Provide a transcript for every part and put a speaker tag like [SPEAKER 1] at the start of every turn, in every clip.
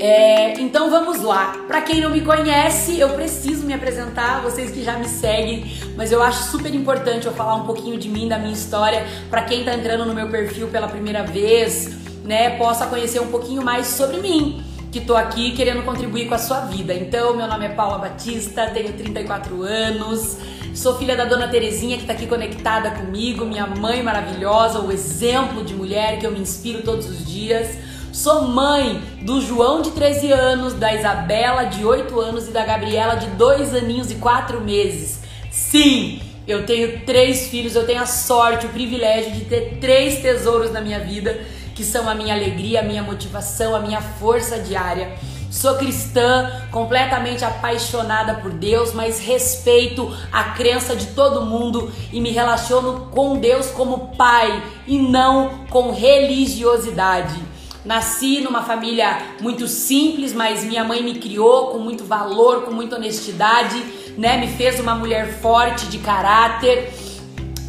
[SPEAKER 1] É, então vamos lá. Para quem não me conhece, eu preciso me apresentar, vocês que já me seguem, mas eu acho super importante eu falar um pouquinho de mim, da minha história, para quem tá entrando no meu perfil pela primeira vez, né, possa conhecer um pouquinho mais sobre mim, que tô aqui querendo contribuir com a sua vida. Então, meu nome é Paula Batista, tenho 34 anos, sou filha da dona Terezinha que tá aqui conectada comigo, minha mãe maravilhosa, o exemplo de mulher que eu me inspiro todos os dias. Sou mãe do João de 13 anos, da Isabela de 8 anos e da Gabriela de 2 aninhos e 4 meses. Sim, eu tenho três filhos, eu tenho a sorte, o privilégio de ter três tesouros na minha vida, que são a minha alegria, a minha motivação, a minha força diária. Sou cristã, completamente apaixonada por Deus, mas respeito a crença de todo mundo e me relaciono com Deus como pai e não com religiosidade. Nasci numa família muito simples, mas minha mãe me criou com muito valor, com muita honestidade, né? Me fez uma mulher forte de caráter.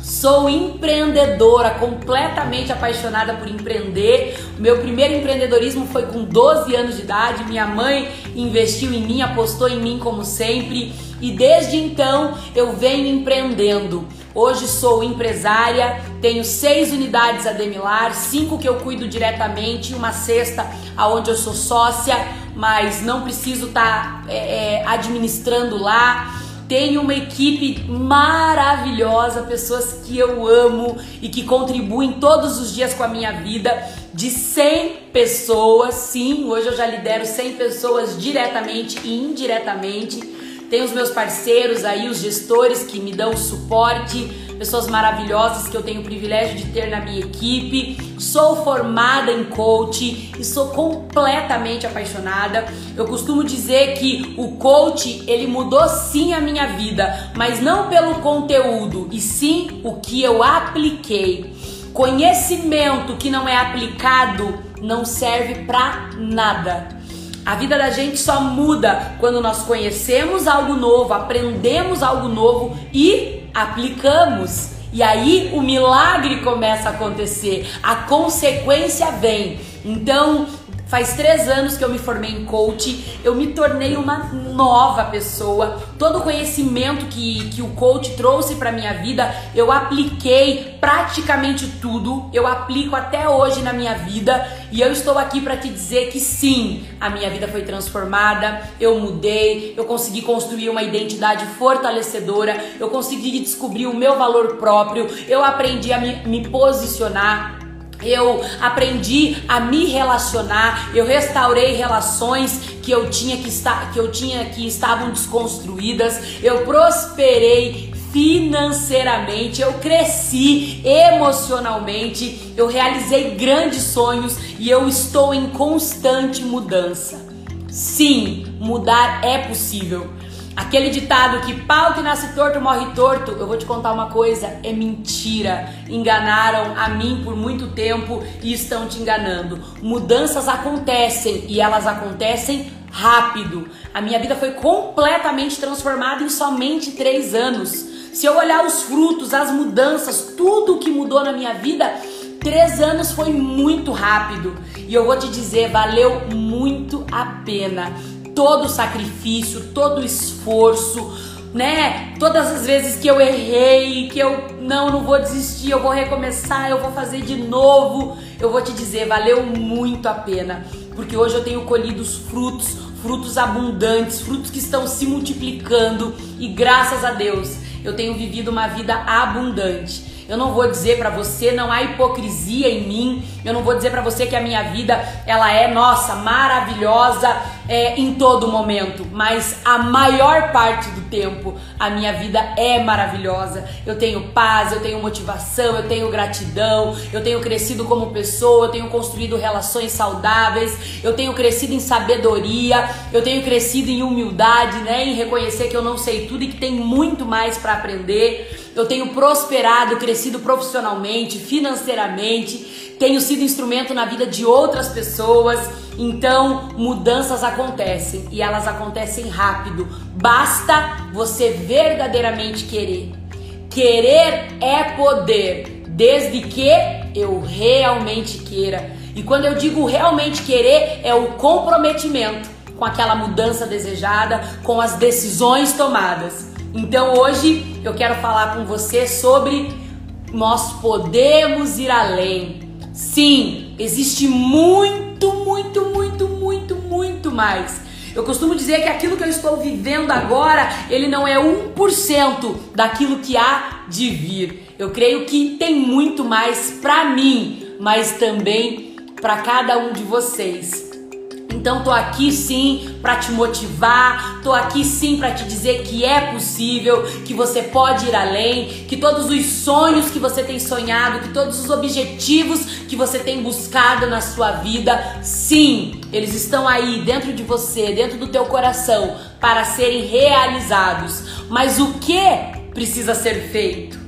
[SPEAKER 1] Sou empreendedora, completamente apaixonada por empreender. Meu primeiro empreendedorismo foi com 12 anos de idade. Minha mãe investiu em mim, apostou em mim como sempre, e desde então eu venho empreendendo. Hoje sou empresária, tenho seis unidades a Demilar, cinco que eu cuido diretamente, uma sexta aonde eu sou sócia, mas não preciso estar tá, é, é, administrando lá. Tenho uma equipe maravilhosa, pessoas que eu amo e que contribuem todos os dias com a minha vida. De 100 pessoas, sim, hoje eu já lidero 100 pessoas diretamente e indiretamente tem os meus parceiros aí, os gestores que me dão suporte, pessoas maravilhosas que eu tenho o privilégio de ter na minha equipe. Sou formada em coach e sou completamente apaixonada. Eu costumo dizer que o coach, ele mudou sim a minha vida, mas não pelo conteúdo, e sim o que eu apliquei. Conhecimento que não é aplicado não serve para nada. A vida da gente só muda quando nós conhecemos algo novo, aprendemos algo novo e aplicamos. E aí o milagre começa a acontecer, a consequência vem. Então, Faz três anos que eu me formei em coach, eu me tornei uma nova pessoa. Todo o conhecimento que, que o coach trouxe para minha vida, eu apliquei praticamente tudo. Eu aplico até hoje na minha vida. E eu estou aqui para te dizer que sim, a minha vida foi transformada, eu mudei, eu consegui construir uma identidade fortalecedora, eu consegui descobrir o meu valor próprio, eu aprendi a me, me posicionar eu aprendi a me relacionar, eu restaurei relações que eu tinha que estar que eu tinha que estavam desconstruídas, eu prosperei financeiramente, eu cresci emocionalmente, eu realizei grandes sonhos e eu estou em constante mudança. Sim, mudar é possível. Aquele ditado que pau que nasce torto morre torto, eu vou te contar uma coisa, é mentira. Enganaram a mim por muito tempo e estão te enganando. Mudanças acontecem e elas acontecem rápido. A minha vida foi completamente transformada em somente três anos. Se eu olhar os frutos, as mudanças, tudo que mudou na minha vida, Três anos foi muito rápido e eu vou te dizer, valeu muito a pena todo o sacrifício, todo o esforço, né? Todas as vezes que eu errei, que eu não, não vou desistir, eu vou recomeçar, eu vou fazer de novo, eu vou te dizer, valeu muito a pena, porque hoje eu tenho colhido os frutos, frutos abundantes, frutos que estão se multiplicando e graças a Deus eu tenho vivido uma vida abundante. Eu não vou dizer para você, não há hipocrisia em mim. Eu não vou dizer para você que a minha vida ela é nossa, maravilhosa é, em todo momento, mas a maior parte do tempo a minha vida é maravilhosa. Eu tenho paz, eu tenho motivação, eu tenho gratidão, eu tenho crescido como pessoa, eu tenho construído relações saudáveis, eu tenho crescido em sabedoria, eu tenho crescido em humildade, né, em reconhecer que eu não sei tudo e que tem muito mais para aprender eu tenho prosperado, crescido profissionalmente, financeiramente, tenho sido instrumento na vida de outras pessoas. Então, mudanças acontecem e elas acontecem rápido. Basta você verdadeiramente querer. Querer é poder. desde que eu realmente queira. E quando eu digo realmente querer, é o comprometimento com aquela mudança desejada, com as decisões tomadas. Então hoje eu quero falar com você sobre nós podemos ir além. Sim, existe muito, muito, muito, muito, muito mais. Eu costumo dizer que aquilo que eu estou vivendo agora, ele não é 1% daquilo que há de vir. Eu creio que tem muito mais para mim, mas também para cada um de vocês. Então tô aqui sim para te motivar, tô aqui sim para te dizer que é possível, que você pode ir além, que todos os sonhos que você tem sonhado, que todos os objetivos que você tem buscado na sua vida, sim, eles estão aí dentro de você, dentro do teu coração para serem realizados. Mas o que precisa ser feito?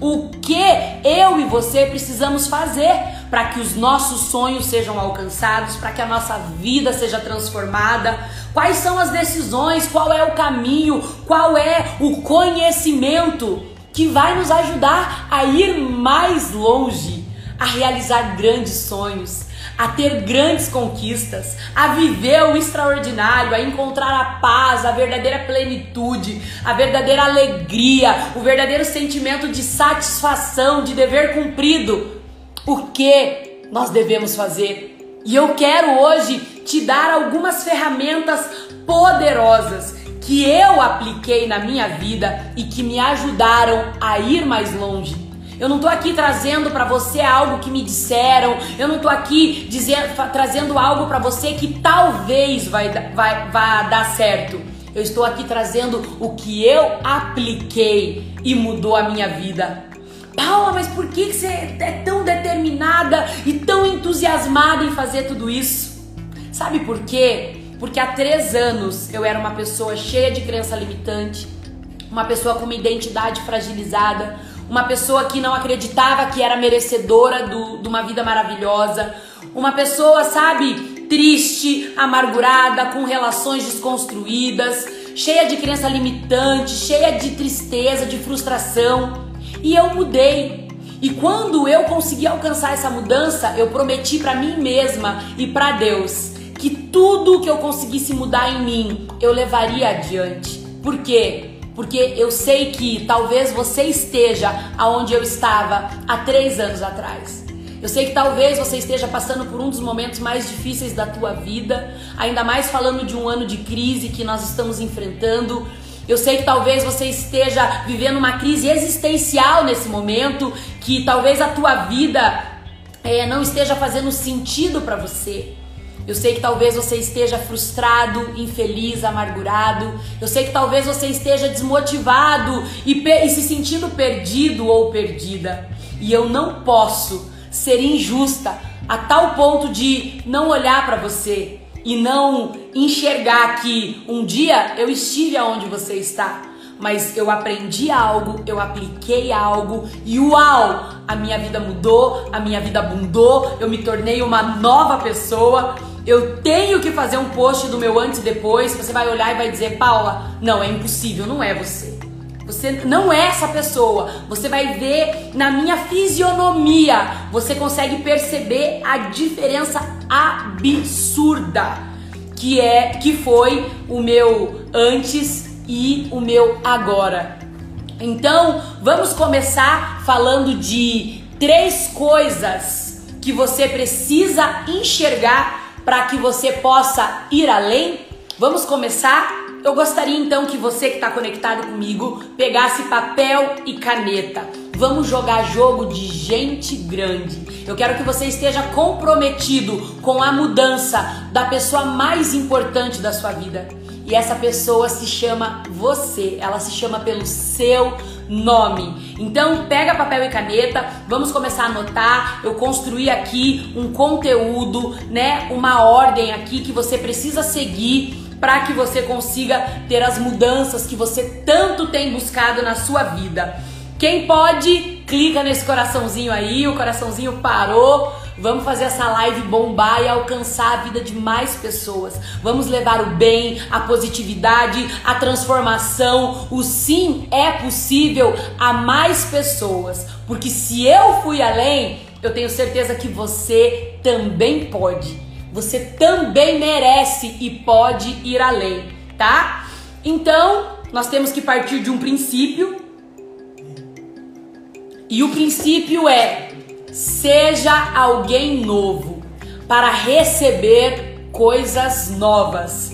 [SPEAKER 1] O que eu e você precisamos fazer para que os nossos sonhos sejam alcançados, para que a nossa vida seja transformada? Quais são as decisões? Qual é o caminho? Qual é o conhecimento que vai nos ajudar a ir mais longe, a realizar grandes sonhos? A ter grandes conquistas, a viver o extraordinário, a encontrar a paz, a verdadeira plenitude, a verdadeira alegria, o verdadeiro sentimento de satisfação, de dever cumprido. O que nós devemos fazer? E eu quero hoje te dar algumas ferramentas poderosas que eu apliquei na minha vida e que me ajudaram a ir mais longe eu não estou aqui trazendo para você algo que me disseram. Eu não estou aqui dizendo, trazendo algo para você que talvez vai, vai, vai dar certo. Eu estou aqui trazendo o que eu apliquei e mudou a minha vida. Paula, mas por que você é tão determinada e tão entusiasmada em fazer tudo isso? Sabe por quê? Porque há três anos eu era uma pessoa cheia de crença limitante, uma pessoa com uma identidade fragilizada, uma pessoa que não acreditava que era merecedora do, de uma vida maravilhosa, uma pessoa, sabe, triste, amargurada, com relações desconstruídas, cheia de crença limitante, cheia de tristeza, de frustração. E eu mudei. E quando eu consegui alcançar essa mudança, eu prometi para mim mesma e para Deus que tudo que eu conseguisse mudar em mim, eu levaria adiante. Por quê? Porque eu sei que talvez você esteja aonde eu estava há três anos atrás. Eu sei que talvez você esteja passando por um dos momentos mais difíceis da tua vida, ainda mais falando de um ano de crise que nós estamos enfrentando. Eu sei que talvez você esteja vivendo uma crise existencial nesse momento, que talvez a tua vida é, não esteja fazendo sentido para você. Eu sei que talvez você esteja frustrado, infeliz, amargurado. Eu sei que talvez você esteja desmotivado e, e se sentindo perdido ou perdida. E eu não posso ser injusta a tal ponto de não olhar para você e não enxergar que um dia eu estive aonde você está mas eu aprendi algo, eu apliquei algo e uau, a minha vida mudou, a minha vida abundou, eu me tornei uma nova pessoa eu tenho que fazer um post do meu antes e depois. Você vai olhar e vai dizer, Paula, não, é impossível, não é você. Você não é essa pessoa. Você vai ver na minha fisionomia. Você consegue perceber a diferença absurda que é que foi o meu antes e o meu agora. Então, vamos começar falando de três coisas que você precisa enxergar para que você possa ir além? Vamos começar? Eu gostaria então que você que está conectado comigo pegasse papel e caneta. Vamos jogar jogo de gente grande. Eu quero que você esteja comprometido com a mudança da pessoa mais importante da sua vida. E essa pessoa se chama você. Ela se chama pelo seu nome. Então, pega papel e caneta, vamos começar a anotar. Eu construí aqui um conteúdo, né, uma ordem aqui que você precisa seguir para que você consiga ter as mudanças que você tanto tem buscado na sua vida. Quem pode clica nesse coraçãozinho aí, o coraçãozinho parou. Vamos fazer essa live bombar e alcançar a vida de mais pessoas. Vamos levar o bem, a positividade, a transformação. O sim é possível a mais pessoas. Porque se eu fui além, eu tenho certeza que você também pode. Você também merece e pode ir além, tá? Então, nós temos que partir de um princípio. E o princípio é: seja alguém novo para receber coisas novas.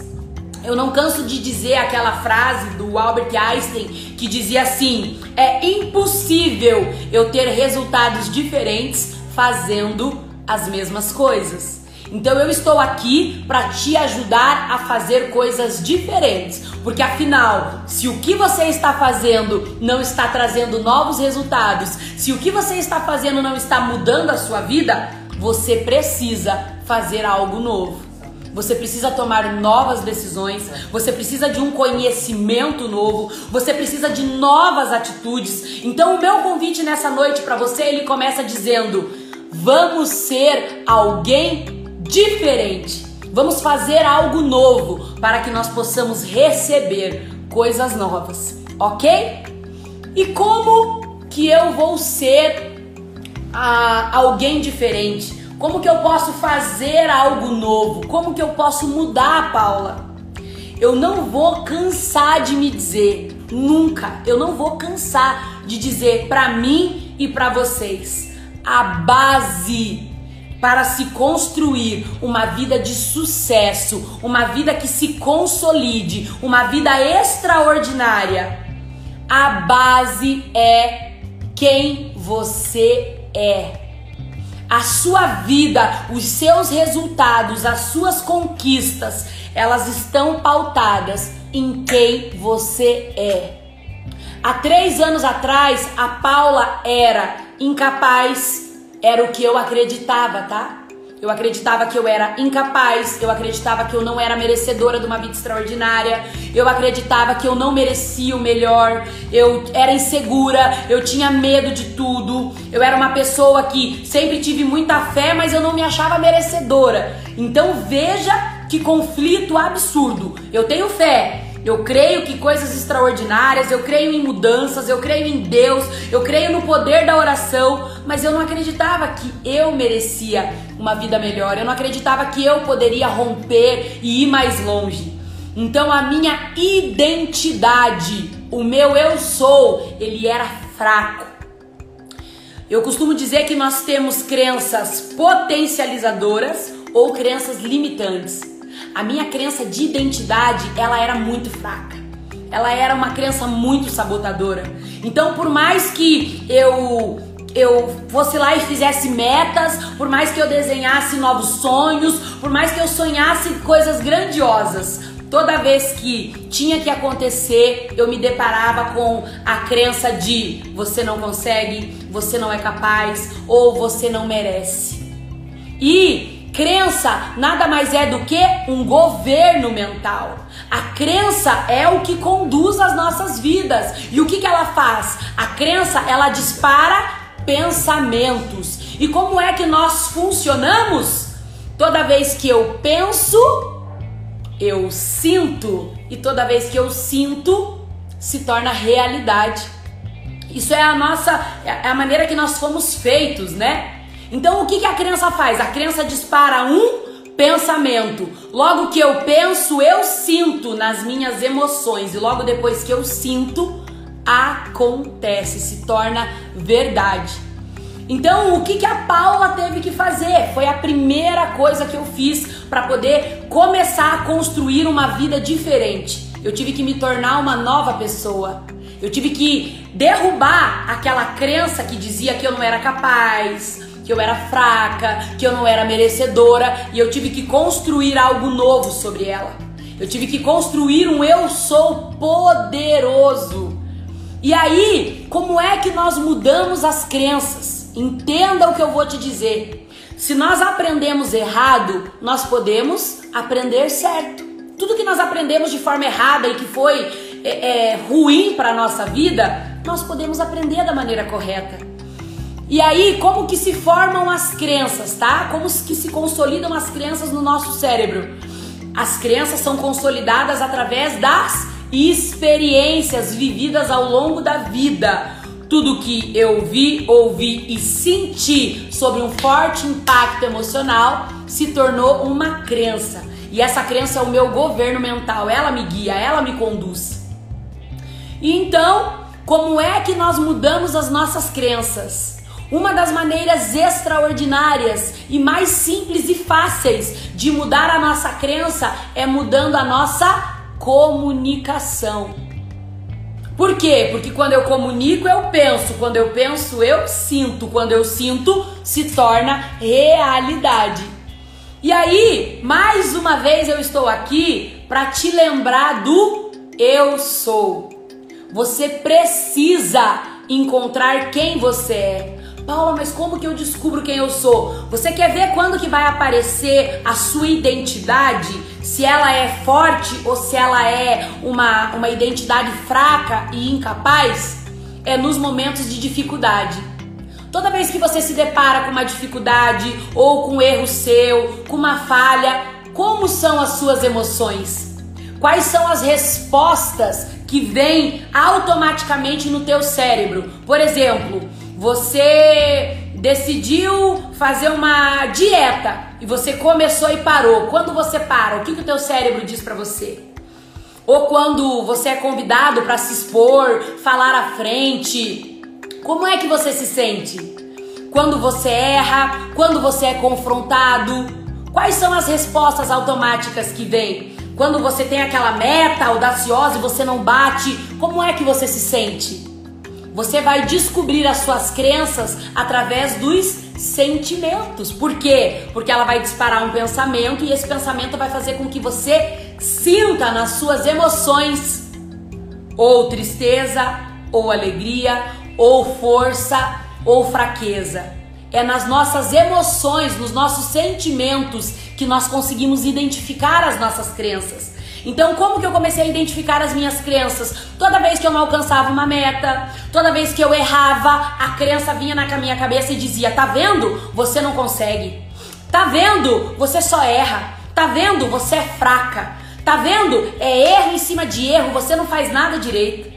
[SPEAKER 1] Eu não canso de dizer aquela frase do Albert Einstein que dizia assim: é impossível eu ter resultados diferentes fazendo as mesmas coisas. Então eu estou aqui para te ajudar a fazer coisas diferentes, porque afinal, se o que você está fazendo não está trazendo novos resultados, se o que você está fazendo não está mudando a sua vida, você precisa fazer algo novo. Você precisa tomar novas decisões, você precisa de um conhecimento novo, você precisa de novas atitudes. Então o meu convite nessa noite para você, ele começa dizendo: vamos ser alguém diferente. Vamos fazer algo novo para que nós possamos receber coisas novas, ok? E como que eu vou ser ah, alguém diferente? Como que eu posso fazer algo novo? Como que eu posso mudar, Paula? Eu não vou cansar de me dizer, nunca, eu não vou cansar de dizer para mim e para vocês. A base para se construir uma vida de sucesso, uma vida que se consolide, uma vida extraordinária, a base é quem você é. A sua vida, os seus resultados, as suas conquistas, elas estão pautadas em quem você é. Há três anos atrás, a Paula era incapaz era o que eu acreditava, tá? Eu acreditava que eu era incapaz, eu acreditava que eu não era merecedora de uma vida extraordinária, eu acreditava que eu não merecia o melhor, eu era insegura, eu tinha medo de tudo, eu era uma pessoa que sempre tive muita fé, mas eu não me achava merecedora. Então veja que conflito absurdo. Eu tenho fé, eu creio que coisas extraordinárias, eu creio em mudanças, eu creio em Deus, eu creio no poder da oração, mas eu não acreditava que eu merecia uma vida melhor, eu não acreditava que eu poderia romper e ir mais longe. Então a minha identidade, o meu eu sou, ele era fraco. Eu costumo dizer que nós temos crenças potencializadoras ou crenças limitantes. A minha crença de identidade, ela era muito fraca. Ela era uma crença muito sabotadora. Então, por mais que eu eu fosse lá e fizesse metas, por mais que eu desenhasse novos sonhos, por mais que eu sonhasse coisas grandiosas, toda vez que tinha que acontecer, eu me deparava com a crença de você não consegue, você não é capaz ou você não merece. E Crença nada mais é do que um governo mental. A crença é o que conduz as nossas vidas. E o que, que ela faz? A crença ela dispara pensamentos. E como é que nós funcionamos? Toda vez que eu penso, eu sinto. E toda vez que eu sinto, se torna realidade. Isso é a nossa, é a maneira que nós fomos feitos, né? Então o que, que a criança faz? A criança dispara um pensamento. Logo que eu penso, eu sinto nas minhas emoções. E logo depois que eu sinto, acontece, se torna verdade. Então, o que, que a Paula teve que fazer? Foi a primeira coisa que eu fiz para poder começar a construir uma vida diferente. Eu tive que me tornar uma nova pessoa. Eu tive que derrubar aquela crença que dizia que eu não era capaz, que eu era fraca, que eu não era merecedora e eu tive que construir algo novo sobre ela. Eu tive que construir um eu sou poderoso. E aí, como é que nós mudamos as crenças? Entenda o que eu vou te dizer. Se nós aprendemos errado, nós podemos aprender certo. Tudo que nós aprendemos de forma errada e que foi é, é, ruim para a nossa vida, nós podemos aprender da maneira correta. E aí, como que se formam as crenças, tá? Como que se consolidam as crenças no nosso cérebro? As crenças são consolidadas através das experiências vividas ao longo da vida. Tudo que eu vi, ouvi e senti sobre um forte impacto emocional se tornou uma crença. E essa crença é o meu governo mental, ela me guia, ela me conduz. E então, como é que nós mudamos as nossas crenças? Uma das maneiras extraordinárias e mais simples e fáceis de mudar a nossa crença é mudando a nossa comunicação. Por quê? Porque quando eu comunico, eu penso, quando eu penso, eu sinto, quando eu sinto, se torna realidade. E aí, mais uma vez eu estou aqui para te lembrar do eu sou. Você precisa encontrar quem você é. Paula, mas como que eu descubro quem eu sou? Você quer ver quando que vai aparecer a sua identidade? Se ela é forte ou se ela é uma, uma identidade fraca e incapaz? É nos momentos de dificuldade. Toda vez que você se depara com uma dificuldade ou com um erro seu, com uma falha, como são as suas emoções? Quais são as respostas que vêm automaticamente no teu cérebro? Por exemplo, você decidiu fazer uma dieta e você começou e parou. Quando você para, o que, que o teu cérebro diz para você? Ou quando você é convidado para se expor, falar à frente, como é que você se sente? Quando você erra, quando você é confrontado, quais são as respostas automáticas que vêm? Quando você tem aquela meta audaciosa e você não bate, como é que você se sente? Você vai descobrir as suas crenças através dos sentimentos. Por quê? Porque ela vai disparar um pensamento e esse pensamento vai fazer com que você sinta nas suas emoções ou tristeza, ou alegria, ou força, ou fraqueza. É nas nossas emoções, nos nossos sentimentos que nós conseguimos identificar as nossas crenças. Então, como que eu comecei a identificar as minhas crenças? Toda vez que eu não alcançava uma meta, toda vez que eu errava, a crença vinha na minha cabeça e dizia: "Tá vendo? Você não consegue. Tá vendo? Você só erra. Tá vendo? Você é fraca. Tá vendo? É erro em cima de erro, você não faz nada direito."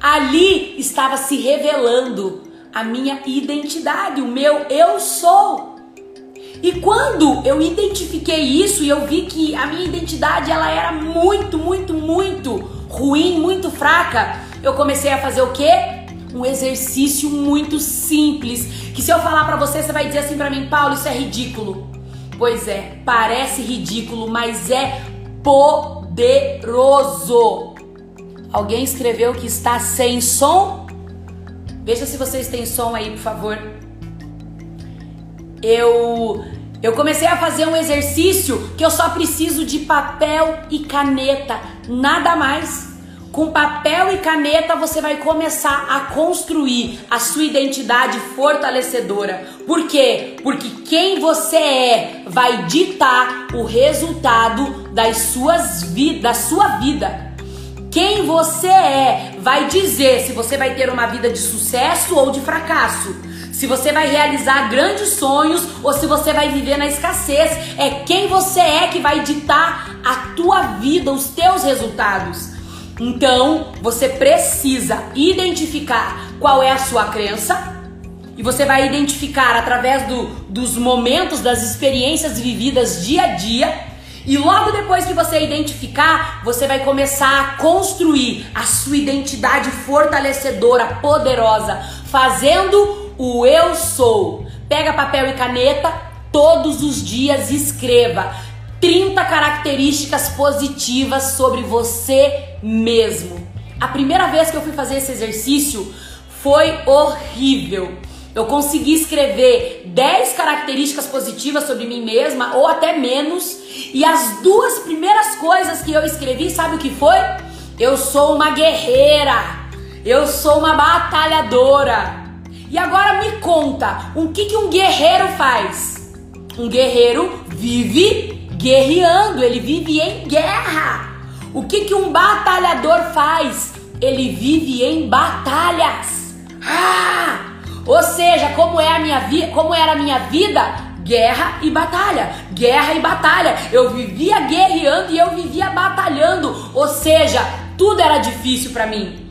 [SPEAKER 1] Ali estava se revelando a minha identidade, o meu eu sou. E quando eu identifiquei isso e eu vi que a minha identidade ela era muito, muito, muito ruim, muito fraca, eu comecei a fazer o quê? Um exercício muito simples, que se eu falar para você, você vai dizer assim para mim, Paulo, isso é ridículo. Pois é, parece ridículo, mas é poderoso. Alguém escreveu que está sem som? Veja se vocês têm som aí, por favor eu eu comecei a fazer um exercício que eu só preciso de papel e caneta, nada mais. Com papel e caneta você vai começar a construir a sua identidade fortalecedora. Por quê? Porque quem você é vai ditar o resultado das suas vidas, da sua vida. Quem você é vai dizer se você vai ter uma vida de sucesso ou de fracasso se você vai realizar grandes sonhos ou se você vai viver na escassez. É quem você é que vai ditar a tua vida, os teus resultados. Então, você precisa identificar qual é a sua crença e você vai identificar através do, dos momentos, das experiências vividas dia a dia. E logo depois que você identificar, você vai começar a construir a sua identidade fortalecedora, poderosa, fazendo o eu sou. Pega papel e caneta, todos os dias escreva 30 características positivas sobre você mesmo. A primeira vez que eu fui fazer esse exercício foi horrível. Eu consegui escrever 10 características positivas sobre mim mesma, ou até menos, e as duas primeiras coisas que eu escrevi, sabe o que foi? Eu sou uma guerreira, eu sou uma batalhadora, e agora me conta, o que, que um guerreiro faz? Um guerreiro vive guerreando, ele vive em guerra. O que, que um batalhador faz? Ele vive em batalhas. Ah! Ou seja, como é a minha vida, como era a minha vida? Guerra e batalha, guerra e batalha. Eu vivia guerreando e eu vivia batalhando. Ou seja, tudo era difícil para mim.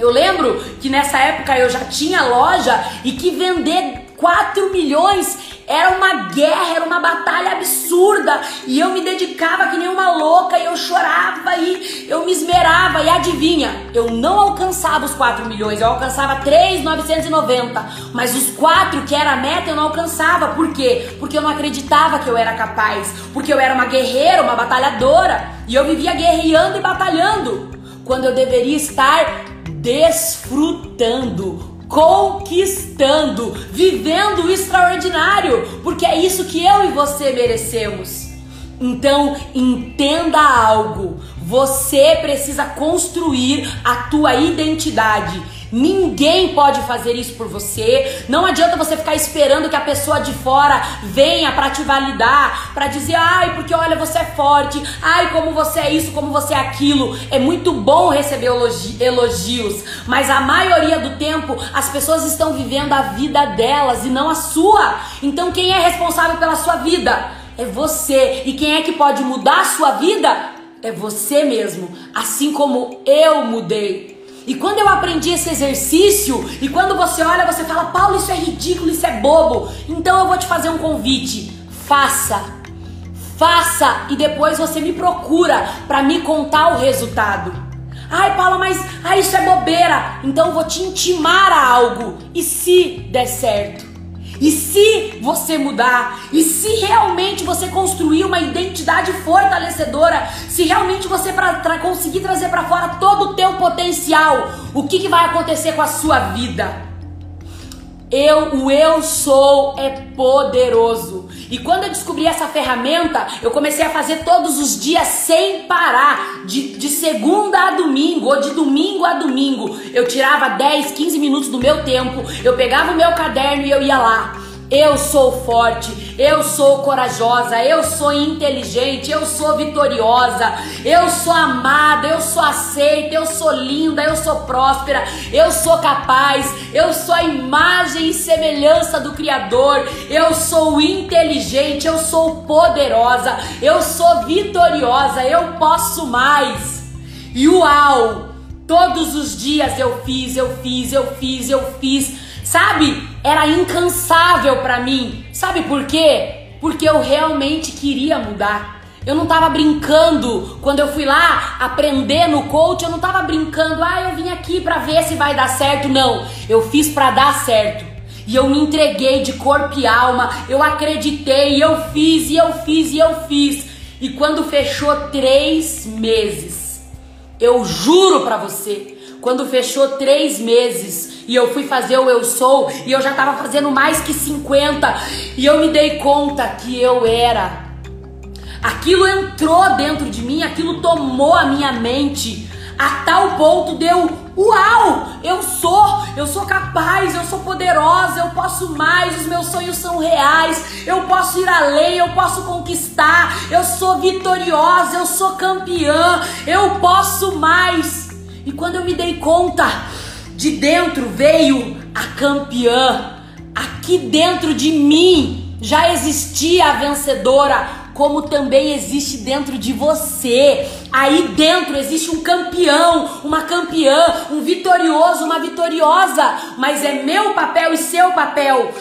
[SPEAKER 1] Eu lembro que nessa época eu já tinha loja e que vender 4 milhões era uma guerra, era uma batalha absurda. E eu me dedicava que nem uma louca, e eu chorava e eu me esmerava. E adivinha, eu não alcançava os 4 milhões, eu alcançava 3,990. Mas os 4 que era a meta eu não alcançava. Por quê? Porque eu não acreditava que eu era capaz. Porque eu era uma guerreira, uma batalhadora. E eu vivia guerreando e batalhando. Quando eu deveria estar desfrutando, conquistando, vivendo o extraordinário, porque é isso que eu e você merecemos. Então, entenda algo. Você precisa construir a tua identidade Ninguém pode fazer isso por você. Não adianta você ficar esperando que a pessoa de fora venha para te validar, para dizer, ai, porque olha, você é forte, ai, como você é isso, como você é aquilo. É muito bom receber elogios, mas a maioria do tempo as pessoas estão vivendo a vida delas e não a sua. Então, quem é responsável pela sua vida? É você. E quem é que pode mudar a sua vida? É você mesmo. Assim como eu mudei. E quando eu aprendi esse exercício, e quando você olha, você fala, Paulo, isso é ridículo, isso é bobo. Então eu vou te fazer um convite. Faça. Faça e depois você me procura para me contar o resultado. Ai, Paula, mas ah, isso é bobeira. Então eu vou te intimar a algo. E se der certo? E se você mudar, e se realmente você construir uma identidade fortalecedora, se realmente você pra, conseguir trazer para fora todo o teu potencial, o que, que vai acontecer com a sua vida? Eu, o eu sou é poderoso. E quando eu descobri essa ferramenta, eu comecei a fazer todos os dias sem parar, de, de segunda a domingo, ou de domingo a domingo. Eu tirava 10, 15 minutos do meu tempo, eu pegava o meu caderno e eu ia lá. Eu sou forte, eu sou corajosa, eu sou inteligente, eu sou vitoriosa, eu sou amada, eu sou aceita, eu sou linda, eu sou próspera, eu sou capaz, eu sou a imagem e semelhança do Criador, eu sou inteligente, eu sou poderosa, eu sou vitoriosa, eu posso mais. E uau! Todos os dias eu fiz, eu fiz, eu fiz, eu fiz Sabe? Era incansável para mim. Sabe por quê? Porque eu realmente queria mudar. Eu não tava brincando quando eu fui lá aprender no coach, eu não tava brincando, ah, eu vim aqui para ver se vai dar certo. Não, eu fiz para dar certo. E eu me entreguei de corpo e alma, eu acreditei, eu fiz, e eu fiz, e eu fiz. E quando fechou três meses, eu juro para você, quando fechou três meses e eu fui fazer o Eu Sou e eu já tava fazendo mais que 50 e eu me dei conta que eu era. Aquilo entrou dentro de mim, aquilo tomou a minha mente a tal ponto deu uau, eu sou, eu sou capaz, eu sou poderosa, eu posso mais, os meus sonhos são reais, eu posso ir além, eu posso conquistar, eu sou vitoriosa, eu sou campeã, eu posso mais. E quando eu me dei conta, de dentro veio a campeã. Aqui dentro de mim já existia a vencedora, como também existe dentro de você. Aí dentro existe um campeão, uma campeã, um vitorioso, uma vitoriosa. Mas é meu papel e seu papel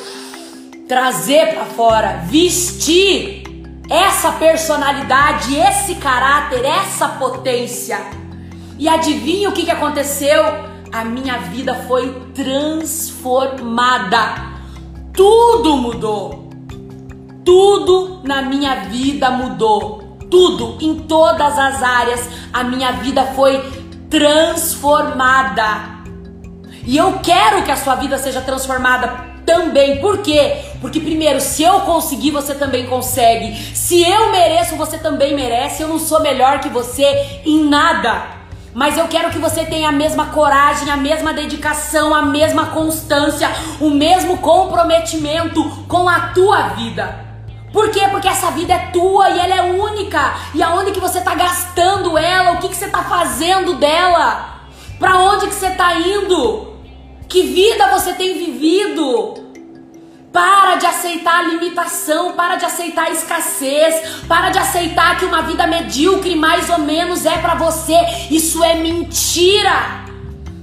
[SPEAKER 1] trazer para fora, vestir essa personalidade, esse caráter, essa potência. E adivinha o que, que aconteceu? A minha vida foi transformada. Tudo mudou. Tudo na minha vida mudou. Tudo, em todas as áreas, a minha vida foi transformada. E eu quero que a sua vida seja transformada também. Por quê? Porque primeiro, se eu conseguir, você também consegue. Se eu mereço, você também merece. Eu não sou melhor que você em nada. Mas eu quero que você tenha a mesma coragem, a mesma dedicação, a mesma constância, o mesmo comprometimento com a tua vida. Por quê? Porque essa vida é tua e ela é única. E aonde que você está gastando ela? O que, que você está fazendo dela? Para onde que você está indo? Que vida você tem vivido? Para de aceitar a limitação, para de aceitar a escassez, para de aceitar que uma vida medíocre mais ou menos é para você. Isso é mentira.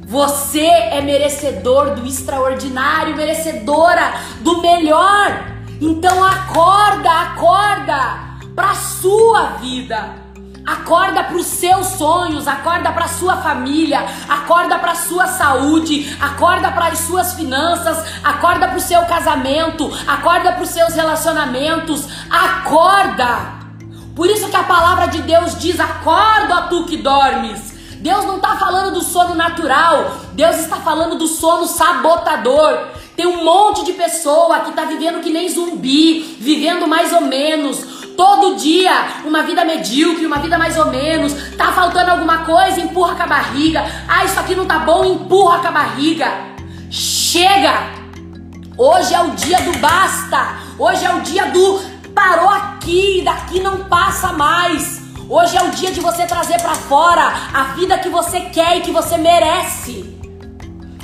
[SPEAKER 1] Você é merecedor do extraordinário, merecedora do melhor. Então acorda, acorda para sua vida. Acorda para os seus sonhos, acorda para sua família, acorda para sua saúde, acorda para as suas finanças, acorda para o seu casamento, acorda para os seus relacionamentos, acorda. Por isso que a palavra de Deus diz: acorda, tu que dormes. Deus não está falando do sono natural, Deus está falando do sono sabotador. Tem um monte de pessoa que está vivendo que nem zumbi, vivendo mais ou menos, Todo dia, uma vida medíocre, uma vida mais ou menos. Tá faltando alguma coisa, empurra com a barriga. Ah, isso aqui não tá bom, empurra com a barriga. Chega! Hoje é o dia do basta. Hoje é o dia do parou aqui, daqui não passa mais. Hoje é o dia de você trazer para fora a vida que você quer e que você merece.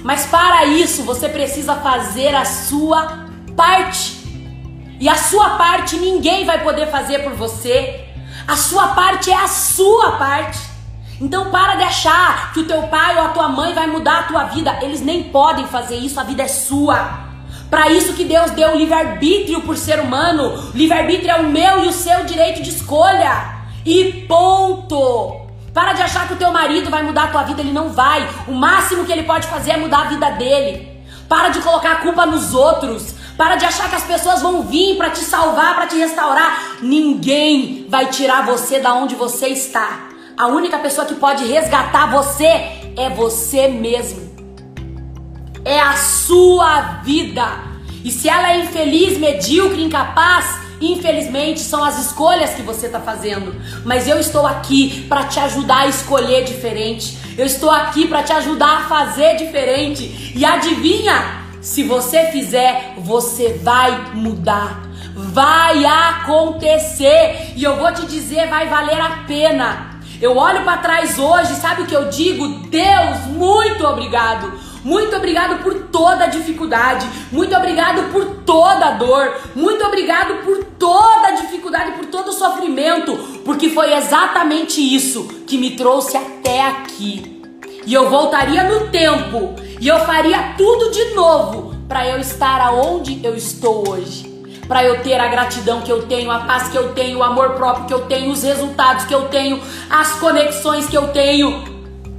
[SPEAKER 1] Mas para isso você precisa fazer a sua parte. E a sua parte ninguém vai poder fazer por você. A sua parte é a sua parte. Então para de achar que o teu pai ou a tua mãe vai mudar a tua vida. Eles nem podem fazer isso, a vida é sua. Para isso que Deus deu o livre-arbítrio por ser humano. Livre-arbítrio é o meu e o seu direito de escolha. E ponto. Para de achar que o teu marido vai mudar a tua vida, ele não vai. O máximo que ele pode fazer é mudar a vida dele. Para de colocar a culpa nos outros. Para de achar que as pessoas vão vir para te salvar, para te restaurar. Ninguém vai tirar você da onde você está. A única pessoa que pode resgatar você é você mesmo. É a sua vida. E se ela é infeliz, medíocre, incapaz, infelizmente são as escolhas que você está fazendo. Mas eu estou aqui para te ajudar a escolher diferente. Eu estou aqui para te ajudar a fazer diferente. E adivinha? Se você fizer, você vai mudar. Vai acontecer. E eu vou te dizer, vai valer a pena. Eu olho para trás hoje, sabe o que eu digo? Deus, muito obrigado. Muito obrigado por toda a dificuldade. Muito obrigado por toda a dor. Muito obrigado por toda a dificuldade, por todo o sofrimento, porque foi exatamente isso que me trouxe até aqui. E eu voltaria no tempo e eu faria tudo de novo para eu estar aonde eu estou hoje. Para eu ter a gratidão que eu tenho, a paz que eu tenho, o amor próprio que eu tenho, os resultados que eu tenho, as conexões que eu tenho.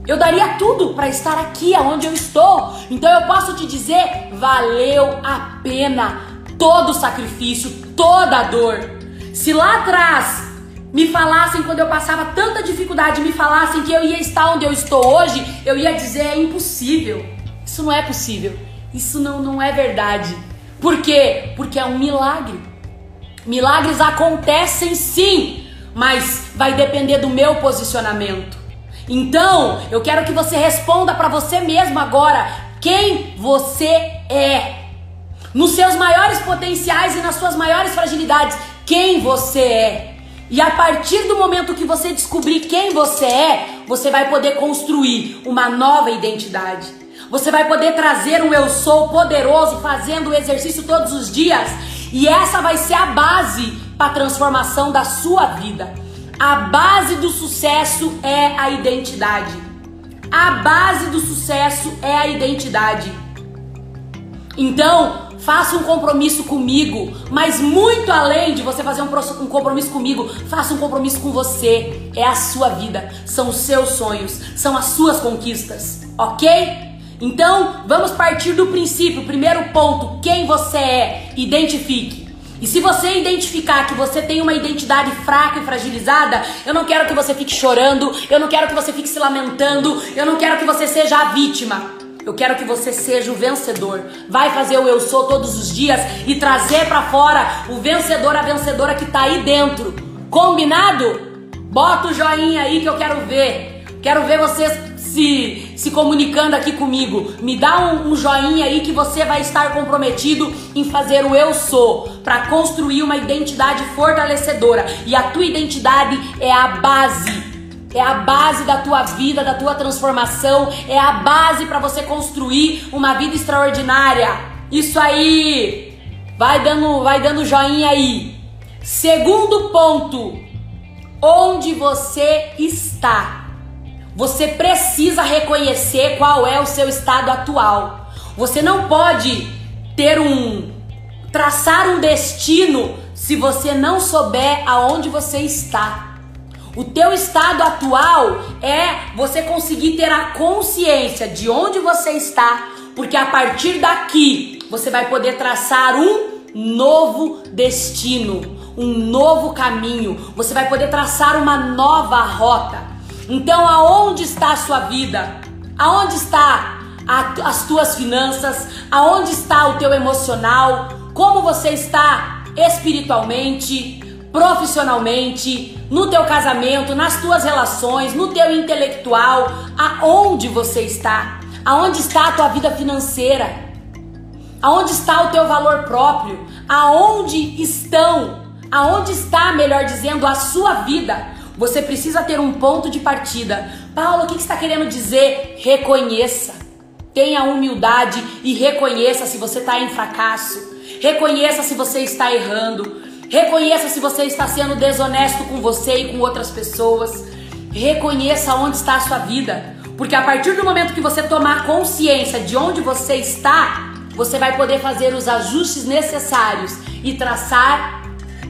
[SPEAKER 1] Eu daria tudo para estar aqui aonde eu estou. Então eu posso te dizer, valeu a pena todo o sacrifício, toda a dor. Se lá atrás me falassem quando eu passava tanta dificuldade, me falassem que eu ia estar onde eu estou hoje, eu ia dizer é impossível. Isso não é possível. Isso não, não é verdade. Por quê? Porque é um milagre. Milagres acontecem sim, mas vai depender do meu posicionamento. Então, eu quero que você responda para você mesmo agora quem você é. Nos seus maiores potenciais e nas suas maiores fragilidades, quem você é. E a partir do momento que você descobrir quem você é, você vai poder construir uma nova identidade. Você vai poder trazer um eu sou poderoso fazendo o exercício todos os dias. E essa vai ser a base para a transformação da sua vida. A base do sucesso é a identidade. A base do sucesso é a identidade. Então, Faça um compromisso comigo, mas muito além de você fazer um, um compromisso comigo, faça um compromisso com você. É a sua vida, são os seus sonhos, são as suas conquistas, ok? Então, vamos partir do princípio. Primeiro ponto: quem você é, identifique. E se você identificar que você tem uma identidade fraca e fragilizada, eu não quero que você fique chorando, eu não quero que você fique se lamentando, eu não quero que você seja a vítima. Eu quero que você seja o vencedor. Vai fazer o eu sou todos os dias e trazer para fora o vencedor, a vencedora que tá aí dentro. Combinado? Bota o joinha aí que eu quero ver. Quero ver vocês se, se comunicando aqui comigo. Me dá um, um joinha aí que você vai estar comprometido em fazer o eu sou para construir uma identidade fortalecedora. E a tua identidade é a base é a base da tua vida, da tua transformação, é a base para você construir uma vida extraordinária. Isso aí. Vai dando, vai dando joinha aí. Segundo ponto, onde você está. Você precisa reconhecer qual é o seu estado atual. Você não pode ter um traçar um destino se você não souber aonde você está. O teu estado atual é você conseguir ter a consciência de onde você está, porque a partir daqui você vai poder traçar um novo destino, um novo caminho. Você vai poder traçar uma nova rota. Então, aonde está a sua vida? Aonde está a, as tuas finanças? Aonde está o teu emocional? Como você está espiritualmente? profissionalmente, no teu casamento, nas tuas relações, no teu intelectual, aonde você está? Aonde está a tua vida financeira? Aonde está o teu valor próprio? Aonde estão? Aonde está, melhor dizendo, a sua vida? Você precisa ter um ponto de partida. Paulo, o que, está querendo dizer? Reconheça. Tenha humildade e reconheça se você está em fracasso. Reconheça se você está errando. Reconheça se você está sendo desonesto com você e com outras pessoas. Reconheça onde está a sua vida. Porque a partir do momento que você tomar consciência de onde você está, você vai poder fazer os ajustes necessários e traçar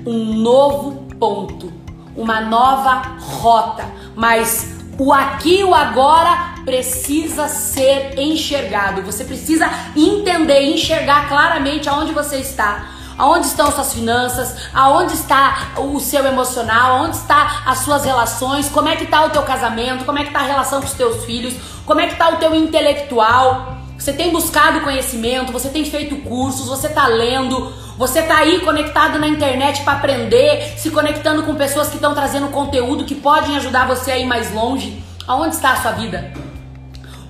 [SPEAKER 1] um novo ponto, uma nova rota. Mas o aqui e o agora precisa ser enxergado. Você precisa entender, enxergar claramente aonde você está. Aonde estão suas finanças? Aonde está o seu emocional? Aonde está as suas relações? Como é que está o teu casamento? Como é que está a relação com os teus filhos? Como é que está o teu intelectual? Você tem buscado conhecimento, você tem feito cursos, você está lendo, você está aí conectado na internet para aprender, se conectando com pessoas que estão trazendo conteúdo que podem ajudar você a ir mais longe. Aonde está a sua vida?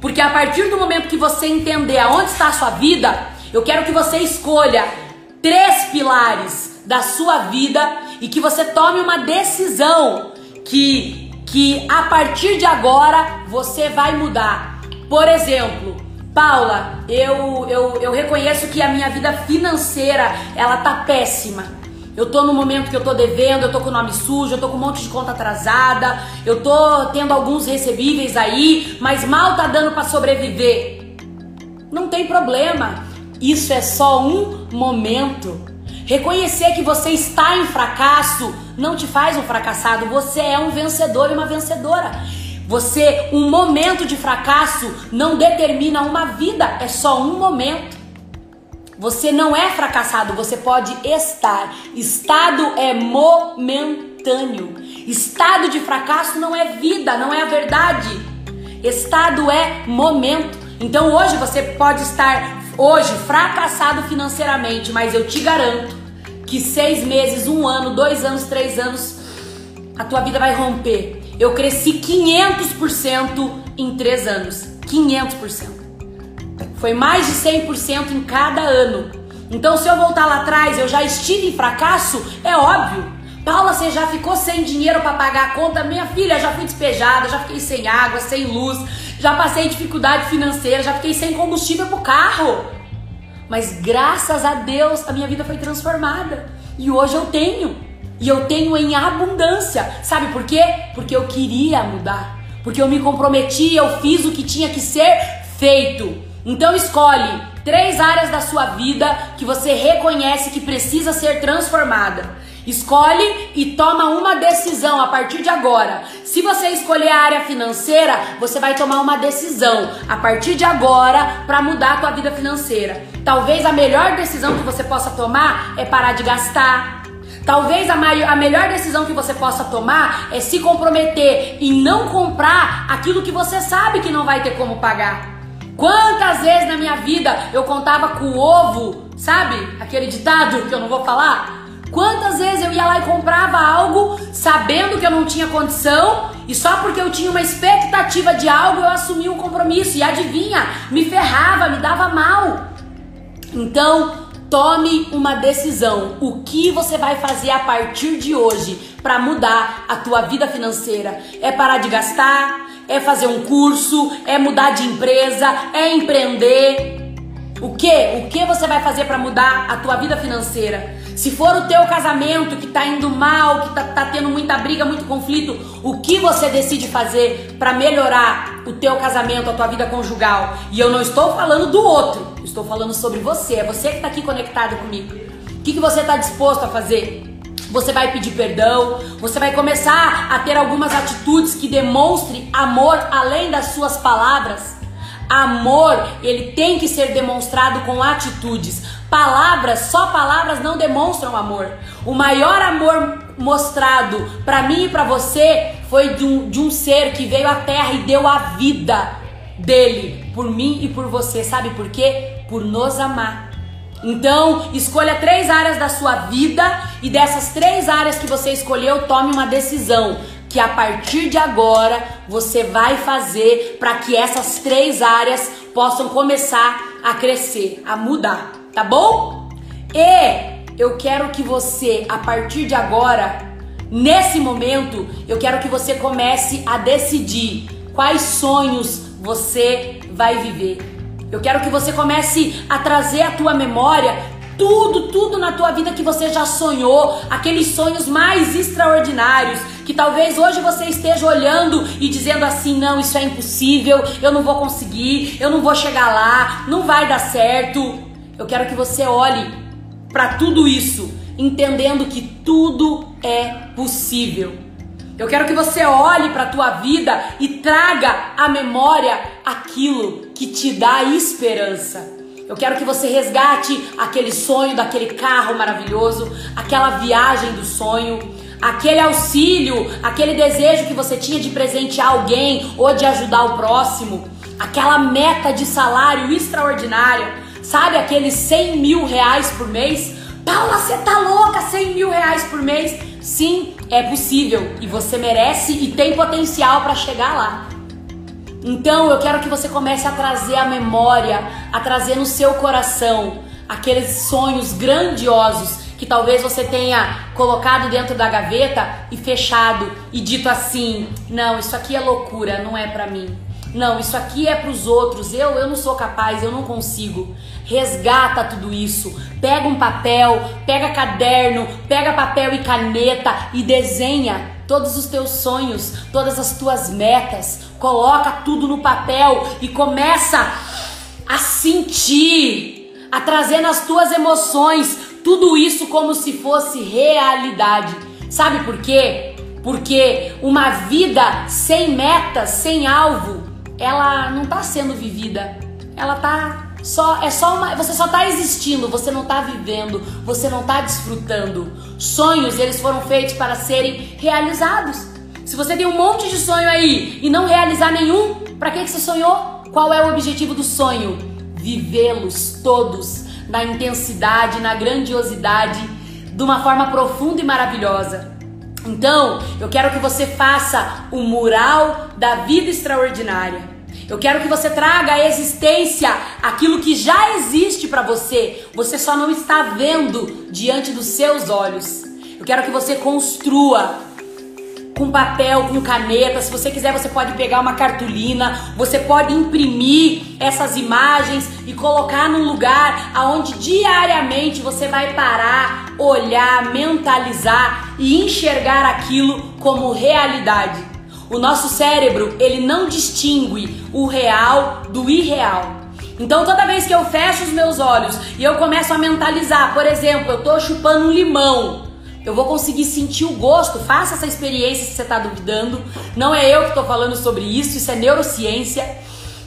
[SPEAKER 1] Porque a partir do momento que você entender aonde está a sua vida, eu quero que você escolha três pilares da sua vida e que você tome uma decisão que que a partir de agora você vai mudar. Por exemplo, Paula, eu, eu, eu reconheço que a minha vida financeira ela tá péssima. Eu tô no momento que eu tô devendo, eu tô com o nome sujo, eu tô com um monte de conta atrasada, eu tô tendo alguns recebíveis aí, mas mal tá dando para sobreviver. Não tem problema. Isso é só um momento. Reconhecer que você está em fracasso não te faz um fracassado, você é um vencedor e uma vencedora. Você, um momento de fracasso não determina uma vida, é só um momento. Você não é fracassado, você pode estar. Estado é momentâneo. Estado de fracasso não é vida, não é a verdade. Estado é momento. Então hoje você pode estar hoje fracassado financeiramente, mas eu te garanto que seis meses, um ano, dois anos, três anos, a tua vida vai romper. Eu cresci 500% em três anos. 500%. Foi mais de 100% em cada ano. Então, se eu voltar lá atrás, eu já estive em fracasso, é óbvio. Paula, você já ficou sem dinheiro para pagar a conta? Minha filha, já fui despejada, já fiquei sem água, sem luz, já passei dificuldade financeira, já fiquei sem combustível pro carro. Mas graças a Deus a minha vida foi transformada. E hoje eu tenho. E eu tenho em abundância. Sabe por quê? Porque eu queria mudar. Porque eu me comprometi, eu fiz o que tinha que ser feito. Então escolhe três áreas da sua vida que você reconhece que precisa ser transformada. Escolhe e toma uma decisão a partir de agora. Se você escolher a área financeira, você vai tomar uma decisão a partir de agora para mudar a tua vida financeira. Talvez a melhor decisão que você possa tomar é parar de gastar. Talvez a, maior, a melhor decisão que você possa tomar é se comprometer em não comprar aquilo que você sabe que não vai ter como pagar. Quantas vezes na minha vida eu contava com o ovo, sabe? Aquele ditado que eu não vou falar Quantas vezes eu ia lá e comprava algo sabendo que eu não tinha condição e só porque eu tinha uma expectativa de algo eu assumi um compromisso e adivinha, me ferrava, me dava mal. Então, Tome uma decisão. O que você vai fazer a partir de hoje para mudar a tua vida financeira? É parar de gastar? É fazer um curso? É mudar de empresa? É empreender? O que? O que você vai fazer para mudar a tua vida financeira? Se for o teu casamento que tá indo mal, que tá, tá tendo muita briga, muito conflito, o que você decide fazer para melhorar o teu casamento, a tua vida conjugal? E eu não estou falando do outro, estou falando sobre você. É você que tá aqui conectado comigo. O que, que você está disposto a fazer? Você vai pedir perdão, você vai começar a ter algumas atitudes que demonstrem amor além das suas palavras. Amor, ele tem que ser demonstrado com atitudes. Palavras, só palavras não demonstram amor. O maior amor mostrado para mim e para você foi de um, de um ser que veio à terra e deu a vida dele por mim e por você. Sabe por quê? Por nos amar. Então, escolha três áreas da sua vida e dessas três áreas que você escolheu, tome uma decisão que a partir de agora você vai fazer para que essas três áreas possam começar a crescer, a mudar tá bom? E eu quero que você, a partir de agora, nesse momento, eu quero que você comece a decidir quais sonhos você vai viver. Eu quero que você comece a trazer à tua memória tudo, tudo na tua vida que você já sonhou, aqueles sonhos mais extraordinários, que talvez hoje você esteja olhando e dizendo assim: não, isso é impossível, eu não vou conseguir, eu não vou chegar lá, não vai dar certo. Eu quero que você olhe para tudo isso, entendendo que tudo é possível. Eu quero que você olhe para a tua vida e traga à memória aquilo que te dá esperança. Eu quero que você resgate aquele sonho daquele carro maravilhoso, aquela viagem do sonho, aquele auxílio, aquele desejo que você tinha de presentear alguém ou de ajudar o próximo, aquela meta de salário extraordinária Sabe aqueles 100 mil reais por mês? Paula, você tá louca? 100 mil reais por mês? Sim, é possível e você merece e tem potencial para chegar lá. Então eu quero que você comece a trazer a memória, a trazer no seu coração aqueles sonhos grandiosos que talvez você tenha colocado dentro da gaveta e fechado e dito assim: "Não, isso aqui é loucura, não é para mim". Não, isso aqui é para os outros. Eu, eu não sou capaz, eu não consigo. Resgata tudo isso. Pega um papel, pega caderno, pega papel e caneta e desenha todos os teus sonhos, todas as tuas metas. Coloca tudo no papel e começa a sentir, a trazer nas tuas emoções tudo isso como se fosse realidade. Sabe por quê? Porque uma vida sem metas, sem alvo, ela não está sendo vivida. Ela tá só é só uma, você só está existindo, você não está vivendo, você não está desfrutando. Sonhos, eles foram feitos para serem realizados. Se você tem um monte de sonho aí e não realizar nenhum, para que que você sonhou? Qual é o objetivo do sonho? Vivê-los todos na intensidade, na grandiosidade, de uma forma profunda e maravilhosa. Então, eu quero que você faça o mural da vida extraordinária. Eu quero que você traga à existência aquilo que já existe para você, você só não está vendo diante dos seus olhos. Eu quero que você construa com papel, com caneta. Se você quiser, você pode pegar uma cartolina, você pode imprimir essas imagens e colocar num lugar aonde diariamente você vai parar, olhar, mentalizar e enxergar aquilo como realidade. O nosso cérebro, ele não distingue o real do irreal. Então, toda vez que eu fecho os meus olhos e eu começo a mentalizar, por exemplo, eu tô chupando um limão, eu vou conseguir sentir o gosto. Faça essa experiência se você está duvidando. Não é eu que estou falando sobre isso, isso é neurociência.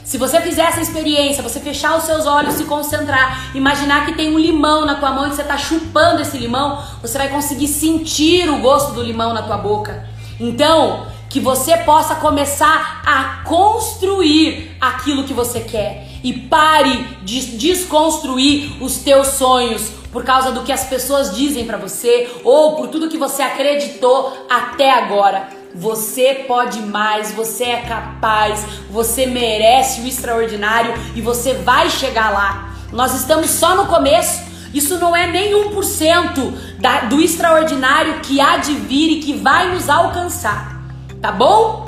[SPEAKER 1] Se você fizer essa experiência, você fechar os seus olhos, se concentrar, imaginar que tem um limão na tua mão e você está chupando esse limão, você vai conseguir sentir o gosto do limão na tua boca. Então, que você possa começar a construir aquilo que você quer e pare de desconstruir os teus sonhos, por causa do que as pessoas dizem para você ou por tudo que você acreditou até agora. Você pode mais, você é capaz, você merece o extraordinário e você vai chegar lá. Nós estamos só no começo. Isso não é nem 1% da, do extraordinário que há de vir e que vai nos alcançar. Tá bom?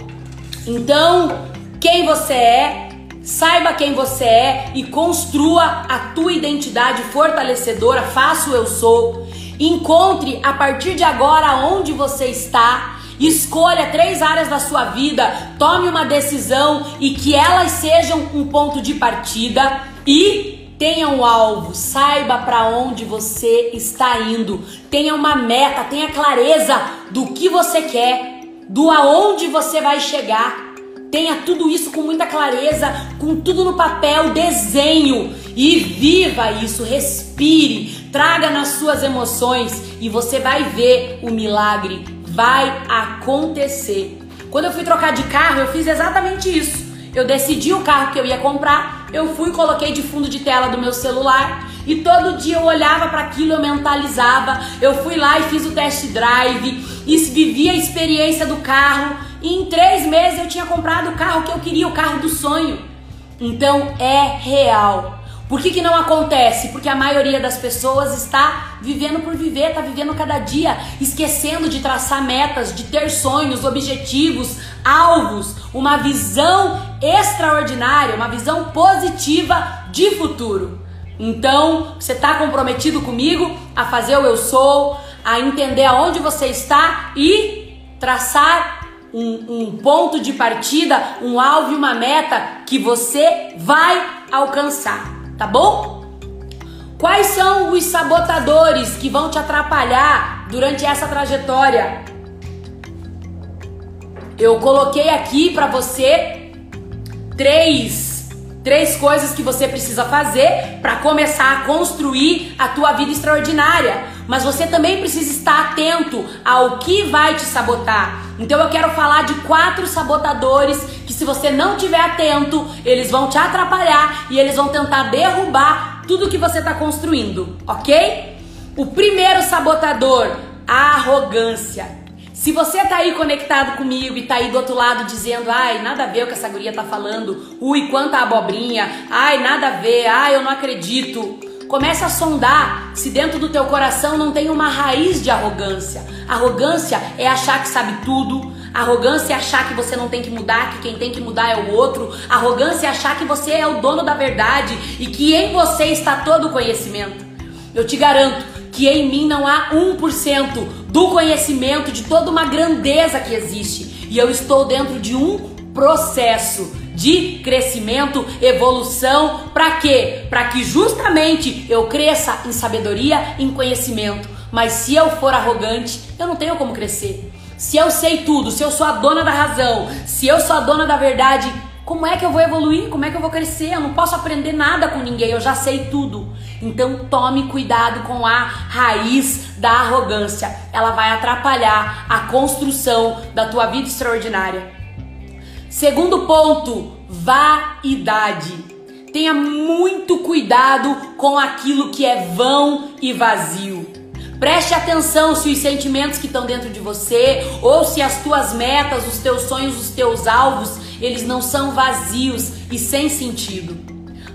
[SPEAKER 1] Então, quem você é, saiba quem você é e construa a tua identidade fortalecedora. Faça o eu sou. Encontre a partir de agora onde você está Escolha três áreas da sua vida, tome uma decisão e que elas sejam um ponto de partida e tenha um alvo, saiba para onde você está indo, tenha uma meta, tenha clareza do que você quer, do aonde você vai chegar. Tenha tudo isso com muita clareza, com tudo no papel, desenho e viva isso, respire, traga nas suas emoções e você vai ver o milagre vai acontecer. Quando eu fui trocar de carro, eu fiz exatamente isso. Eu decidi o carro que eu ia comprar, eu fui coloquei de fundo de tela do meu celular e todo dia eu olhava para aquilo, eu mentalizava. Eu fui lá e fiz o test drive e vivi a experiência do carro. E em três meses eu tinha comprado o carro que eu queria, o carro do sonho. Então é real. Por que, que não acontece? Porque a maioria das pessoas está vivendo por viver, está vivendo cada dia, esquecendo de traçar metas, de ter sonhos, objetivos, alvos, uma visão extraordinária, uma visão positiva de futuro. Então, você está comprometido comigo a fazer o eu sou, a entender aonde você está e traçar um, um ponto de partida, um alvo e uma meta que você vai alcançar tá bom? Quais são os sabotadores que vão te atrapalhar durante essa trajetória? Eu coloquei aqui para você três três coisas que você precisa fazer para começar a construir a tua vida extraordinária. Mas você também precisa estar atento ao que vai te sabotar. Então eu quero falar de quatro sabotadores que se você não tiver atento, eles vão te atrapalhar e eles vão tentar derrubar tudo que você está construindo, ok? O primeiro sabotador, a arrogância. Se você tá aí conectado comigo e tá aí do outro lado dizendo, ai, nada a ver o que essa guria tá falando, ui, quanta abobrinha, ai, nada a ver, ai, eu não acredito. Começa a sondar se dentro do teu coração não tem uma raiz de arrogância. Arrogância é achar que sabe tudo. Arrogância é achar que você não tem que mudar, que quem tem que mudar é o outro. Arrogância é achar que você é o dono da verdade e que em você está todo o conhecimento. Eu te garanto que em mim não há 1% do conhecimento de toda uma grandeza que existe. E eu estou dentro de um processo de crescimento, evolução, para quê? Para que justamente eu cresça em sabedoria, em conhecimento. Mas se eu for arrogante, eu não tenho como crescer. Se eu sei tudo, se eu sou a dona da razão, se eu sou a dona da verdade, como é que eu vou evoluir? Como é que eu vou crescer? Eu não posso aprender nada com ninguém, eu já sei tudo. Então tome cuidado com a raiz da arrogância. Ela vai atrapalhar a construção da tua vida extraordinária. Segundo ponto, vaidade. Tenha muito cuidado com aquilo que é vão e vazio. Preste atenção se os sentimentos que estão dentro de você ou se as tuas metas, os teus sonhos, os teus alvos eles não são vazios e sem sentido.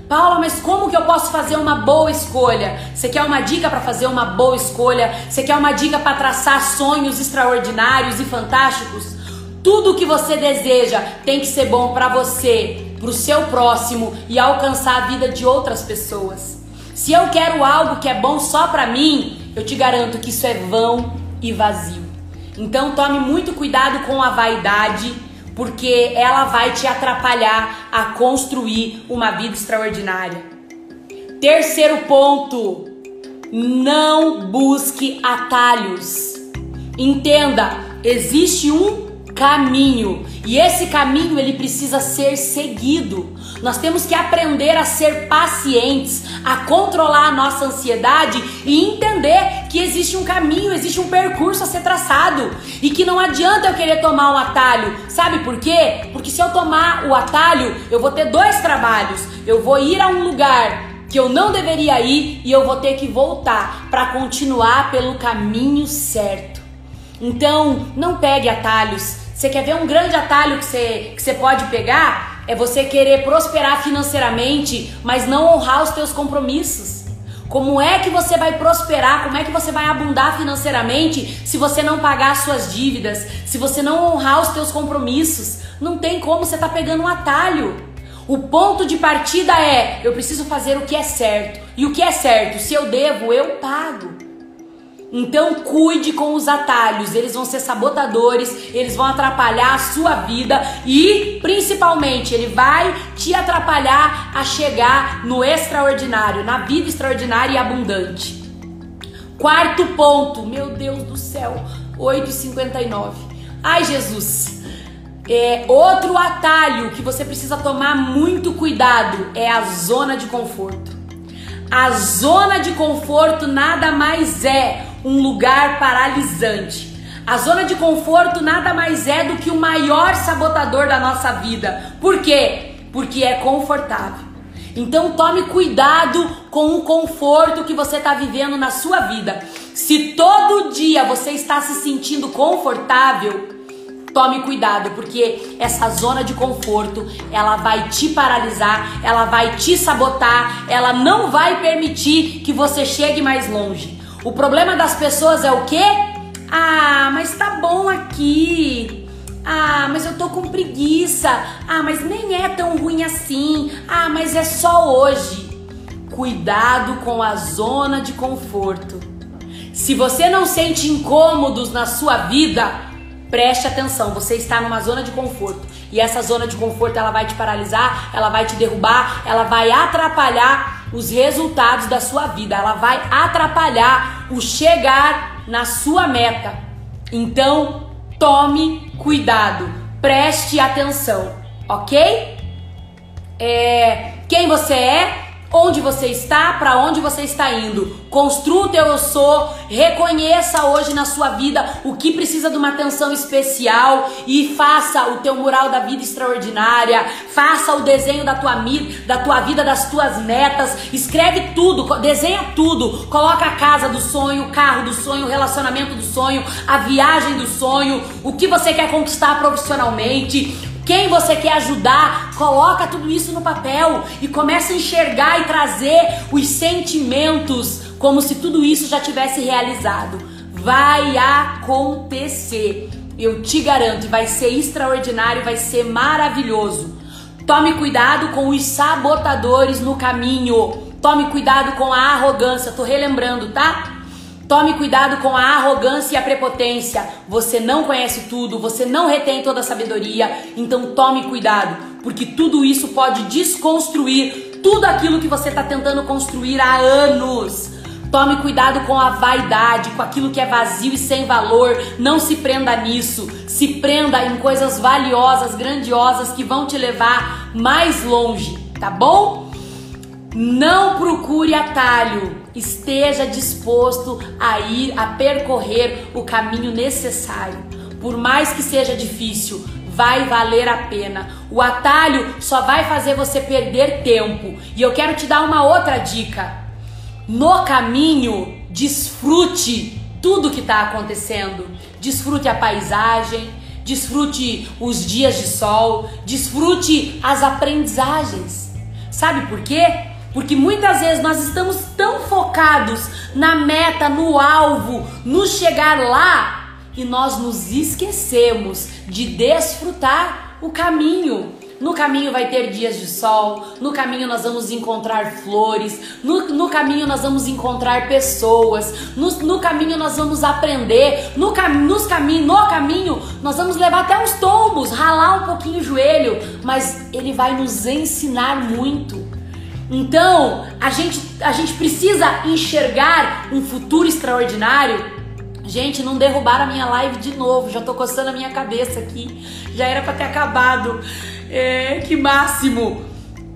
[SPEAKER 1] Paula, mas como que eu posso fazer uma boa escolha? Você quer uma dica para fazer uma boa escolha? Você quer uma dica para traçar sonhos extraordinários e fantásticos? Tudo que você deseja tem que ser bom para você, para o seu próximo e alcançar a vida de outras pessoas. Se eu quero algo que é bom só para mim, eu te garanto que isso é vão e vazio. Então tome muito cuidado com a vaidade porque ela vai te atrapalhar a construir uma vida extraordinária. Terceiro ponto: não busque atalhos. Entenda, existe um caminho e esse caminho ele precisa ser seguido. Nós temos que aprender a ser pacientes, a controlar a nossa ansiedade e entender que existe um caminho, existe um percurso a ser traçado e que não adianta eu querer tomar um atalho. Sabe por quê? Porque se eu tomar o atalho, eu vou ter dois trabalhos. Eu vou ir a um lugar que eu não deveria ir e eu vou ter que voltar para continuar pelo caminho certo. Então, não pegue atalhos. Você quer ver um grande atalho que você, que você pode pegar? É você querer prosperar financeiramente, mas não honrar os teus compromissos. Como é que você vai prosperar? Como é que você vai abundar financeiramente se você não pagar as suas dívidas? Se você não honrar os teus compromissos? Não tem como você tá pegando um atalho. O ponto de partida é: eu preciso fazer o que é certo. E o que é certo? Se eu devo, eu pago. Então cuide com os atalhos, eles vão ser sabotadores, eles vão atrapalhar a sua vida e principalmente ele vai te atrapalhar a chegar no extraordinário, na vida extraordinária e abundante. Quarto ponto, meu Deus do céu, 8,59. Ai Jesus, é, outro atalho que você precisa tomar muito cuidado é a zona de conforto. A zona de conforto nada mais é um lugar paralisante. A zona de conforto nada mais é do que o maior sabotador da nossa vida. Por quê? Porque é confortável. Então tome cuidado com o conforto que você está vivendo na sua vida. Se todo dia você está se sentindo confortável, tome cuidado, porque essa zona de conforto, ela vai te paralisar, ela vai te sabotar, ela não vai permitir que você chegue mais longe. O problema das pessoas é o quê? Ah, mas tá bom aqui. Ah, mas eu tô com preguiça. Ah, mas nem é tão ruim assim. Ah, mas é só hoje. Cuidado com a zona de conforto. Se você não sente incômodos na sua vida, preste atenção, você está numa zona de conforto. E essa zona de conforto ela vai te paralisar, ela vai te derrubar, ela vai atrapalhar os resultados da sua vida, ela vai atrapalhar o chegar na sua meta. Então, tome cuidado, preste atenção, ok? É, quem você é, onde você está, para onde você está indo. Construa o teu eu sou, reconheça hoje na sua vida o que precisa de uma atenção especial e faça o teu mural da vida extraordinária, faça o desenho da tua, da tua vida, das tuas metas, escreve tudo, desenha tudo, coloca a casa do sonho, o carro do sonho, o relacionamento do sonho, a viagem do sonho, o que você quer conquistar profissionalmente, quem você quer ajudar, coloca tudo isso no papel e começa a enxergar e trazer os sentimentos como se tudo isso já tivesse realizado. Vai acontecer. Eu te garanto, vai ser extraordinário, vai ser maravilhoso. Tome cuidado com os sabotadores no caminho. Tome cuidado com a arrogância. Tô relembrando, tá? Tome cuidado com a arrogância e a prepotência. Você não conhece tudo, você não retém toda a sabedoria, então tome cuidado, porque tudo isso pode desconstruir tudo aquilo que você está tentando construir há anos. Tome cuidado com a vaidade, com aquilo que é vazio e sem valor. Não se prenda nisso. Se prenda em coisas valiosas, grandiosas que vão te levar mais longe, tá bom? Não procure atalho. Esteja disposto a ir, a percorrer o caminho necessário. Por mais que seja difícil, vai valer a pena. O atalho só vai fazer você perder tempo. E eu quero te dar uma outra dica. No caminho, desfrute tudo que está acontecendo. Desfrute a paisagem, desfrute os dias de sol, desfrute as aprendizagens. Sabe por quê? Porque muitas vezes nós estamos tão focados na meta, no alvo, no chegar lá, e nós nos esquecemos de desfrutar o caminho. No caminho vai ter dias de sol, no caminho nós vamos encontrar flores, no, no caminho nós vamos encontrar pessoas, no, no caminho nós vamos aprender, no, nos caminho, no caminho nós vamos levar até uns tombos, ralar um pouquinho o joelho, mas ele vai nos ensinar muito. Então, a gente, a gente precisa enxergar um futuro extraordinário. Gente, não derrubaram a minha live de novo. Já tô coçando a minha cabeça aqui. Já era para ter acabado. É, que máximo.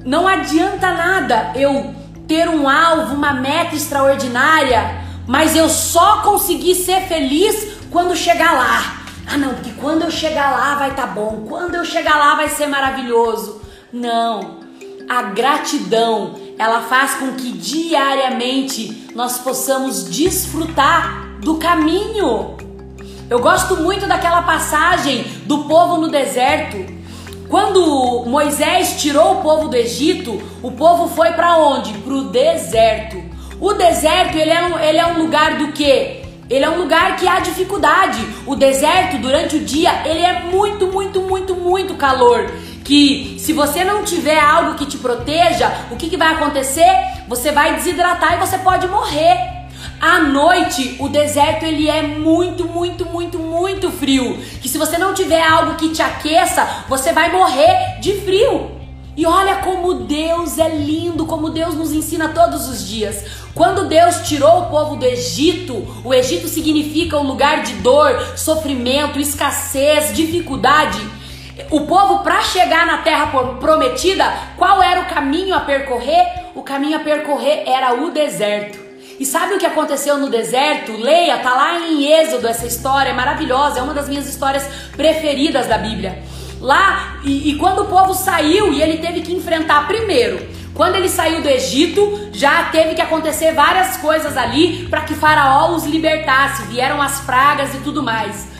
[SPEAKER 1] Não adianta nada eu ter um alvo, uma meta extraordinária, mas eu só conseguir ser feliz quando chegar lá. Ah, não, porque quando eu chegar lá vai estar tá bom. Quando eu chegar lá vai ser maravilhoso. Não a gratidão, ela faz com que diariamente nós possamos desfrutar do caminho. Eu gosto muito daquela passagem do povo no deserto. Quando Moisés tirou o povo do Egito, o povo foi para onde? Para o deserto. O deserto, ele é um, ele é um lugar do quê? Ele é um lugar que há dificuldade. O deserto, durante o dia, ele é muito, muito, muito, muito calor. Que se você não tiver algo que te proteja, o que, que vai acontecer? Você vai desidratar e você pode morrer. À noite, o deserto ele é muito, muito, muito, muito frio. Que se você não tiver algo que te aqueça, você vai morrer de frio. E olha como Deus é lindo, como Deus nos ensina todos os dias. Quando Deus tirou o povo do Egito, o Egito significa um lugar de dor, sofrimento, escassez, dificuldade. O povo, para chegar na terra prometida, qual era o caminho a percorrer? O caminho a percorrer era o deserto. E sabe o que aconteceu no deserto? Leia, tá lá em Êxodo essa história, é maravilhosa, é uma das minhas histórias preferidas da Bíblia. Lá, e, e quando o povo saiu e ele teve que enfrentar primeiro, quando ele saiu do Egito, já teve que acontecer várias coisas ali para que Faraó os libertasse. Vieram as pragas e tudo mais.